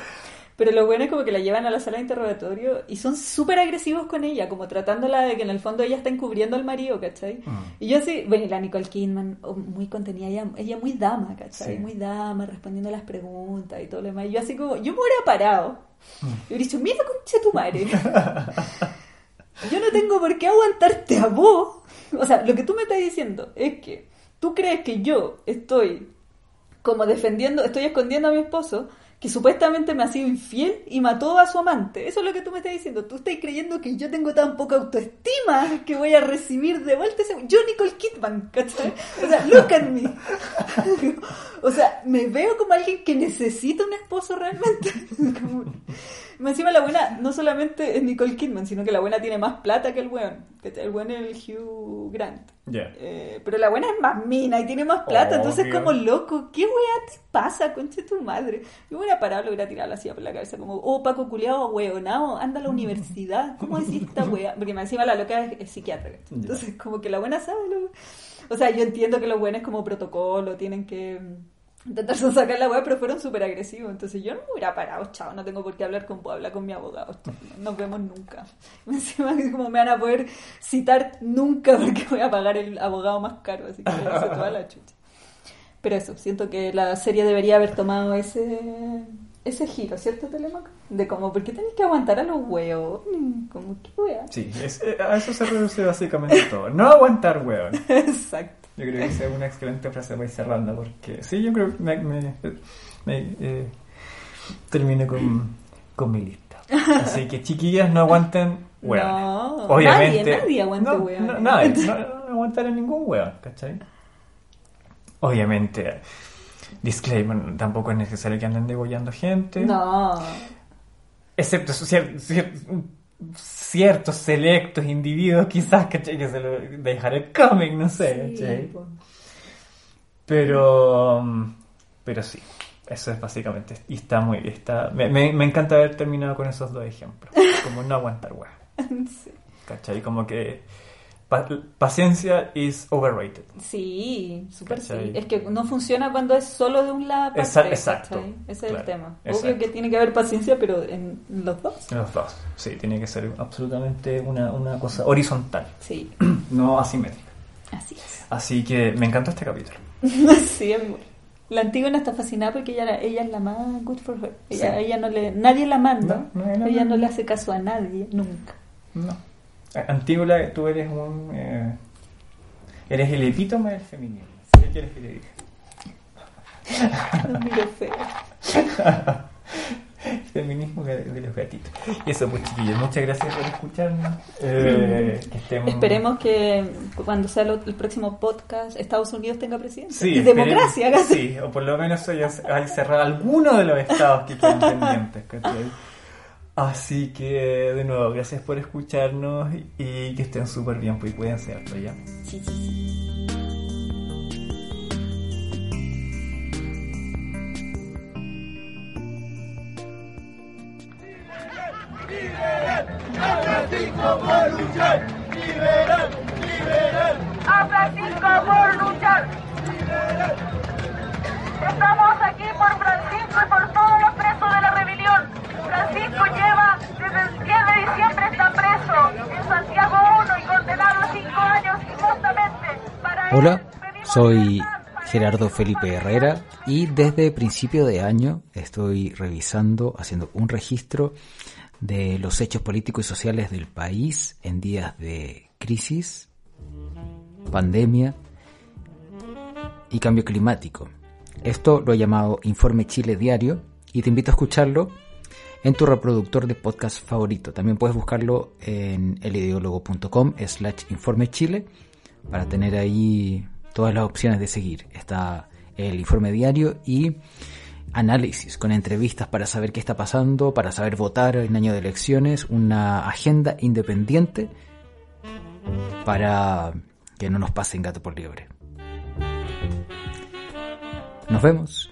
Pero los buenos como que la llevan a la sala de interrogatorio y son súper agresivos con ella, como tratándola de que en el fondo ella está encubriendo al marido, ¿cachai? Mm. Y yo así, bueno, y la Nicole Kidman, oh, muy contenida, ella, ella muy dama, ¿cachai? Sí. Muy dama, respondiendo a las preguntas y todo lo demás. Y yo así como, yo me hubiera parado. Mm. Y hubiera dicho, mira concha tu madre. yo no tengo por qué aguantarte a vos. O sea, lo que tú me estás diciendo es que tú crees que yo estoy como defendiendo, estoy escondiendo a mi esposo que supuestamente me ha sido infiel y mató a su amante. Eso es lo que tú me estás diciendo. Tú estás creyendo que yo tengo tan poca autoestima que voy a recibir de vuelta ese... Yo, Nicole Kidman, ¿cachai? O sea, look at me. o sea, me veo como alguien que necesita un esposo realmente. Encima la buena no solamente es Nicole Kidman, sino que la buena tiene más plata que el weón. El weón es el Hugh Grant. Ya. Eh, pero la buena es más mina y tiene más plata, entonces Obvio. como loco, ¿qué weá te pasa, conche tu madre? Yo hubiera parado, lo hubiera tirado la silla por la cabeza, como, oh, Paco culiao, weonao, anda a la universidad, ¿cómo decís esta weá? Porque más encima la loca es, es psiquiatra, ¿cachai? entonces como que la buena sabe, lo- o sea, yo entiendo que los buenos como protocolo tienen que mm, intentar sacar la weá, pero fueron súper agresivos, entonces yo no me hubiera parado, chao, no tengo por qué hablar con vos, habla con mi abogado, chao, nos vemos nunca. Encima como me van a poder citar nunca porque voy a pagar el abogado más caro, así que se toda la chucha. Pero eso, siento que la serie debería haber tomado ese ese giro, ¿cierto, Telemac? De como, ¿por qué tenéis que aguantar a los huevos? Como, ¿qué wea? Sí, es- eh, a eso se reduce básicamente todo. No aguantar, weón. Exacto. Yo creo que esa es una excelente frase para ir cerrando, porque sí, yo creo que me, me, me, eh, termine con, con mi lista. Así que chiquillas, no aguanten hueón. No, Obviamente. nadie, nadie aguanta no, hueones. No, nadie, no, no ningún hueón, ¿cachai? Obviamente, disclaimer, tampoco es necesario que anden degollando gente. No. Excepto cier- cier- ciertos selectos individuos, quizás, ¿cachai? Que se lo dejaré el cómic, no sé. Pero, mm, pero sí, eso es básicamente. Y está muy, está, me, me, me encanta haber terminado con esos dos ejemplos. Como no aguantar hueá. Sí. ¿Cachai? Como que pa- paciencia is overrated. Sí, súper sí. Es que no funciona cuando es solo de un lado. exacto. ¿cachai? Ese es el tema. exacto. Obvio que tiene que haber paciencia, pero en los dos. Los dos. Sí, tiene que ser absolutamente una, una cosa horizontal, Sí, no asimétrica. así es. Así que me encantó este capítulo. sí, es muy- La Antígona está fascinada porque ella, era- ella es la más good for her. Ella, Sí. ella no le, nadie la manda. No, no, no, ella no le hace caso a nadie, nunca. No. Antígula, tú eres un. eh, eres el epítome del feminismo. ¿Qué quieres que te diga? Lo miro feo. Feminismo de, de los gatitos. Y eso, pues, chiquillos, muchas gracias por escucharnos. Eh, que estemos- Esperemos que cuando sea lo- el próximo podcast Estados Unidos tenga presidente. Sí, y democracia, casi. Sí, o por lo menos haya, haya cerrado alguno de los estados que quedan pendientes. ¿cachai? Así que, de nuevo, gracias por escucharnos y que estén súper bien, pues y cuídense harto ya. Sí, sí, sí. a Francisco por luchar. Estamos aquí por Francisco y por todos los presos de la rebelión. Francisco lleva desde el 10 de diciembre está preso en Santiago 1 y condenado a 5 años injustamente. Para Hola, soy. Gerardo Felipe Herrera y desde principio de año estoy revisando, haciendo un registro de los hechos políticos y sociales del país en días de crisis, pandemia y cambio climático. Esto lo he llamado Informe Chile Diario y te invito a escucharlo en tu reproductor de podcast favorito. También puedes buscarlo en elideólogo.com slash informe chile para tener ahí todas las opciones de seguir. Está el informe diario y análisis con entrevistas para saber qué está pasando, para saber votar en año de elecciones, una agenda independiente para que no nos pasen gato por liebre. Nos vemos.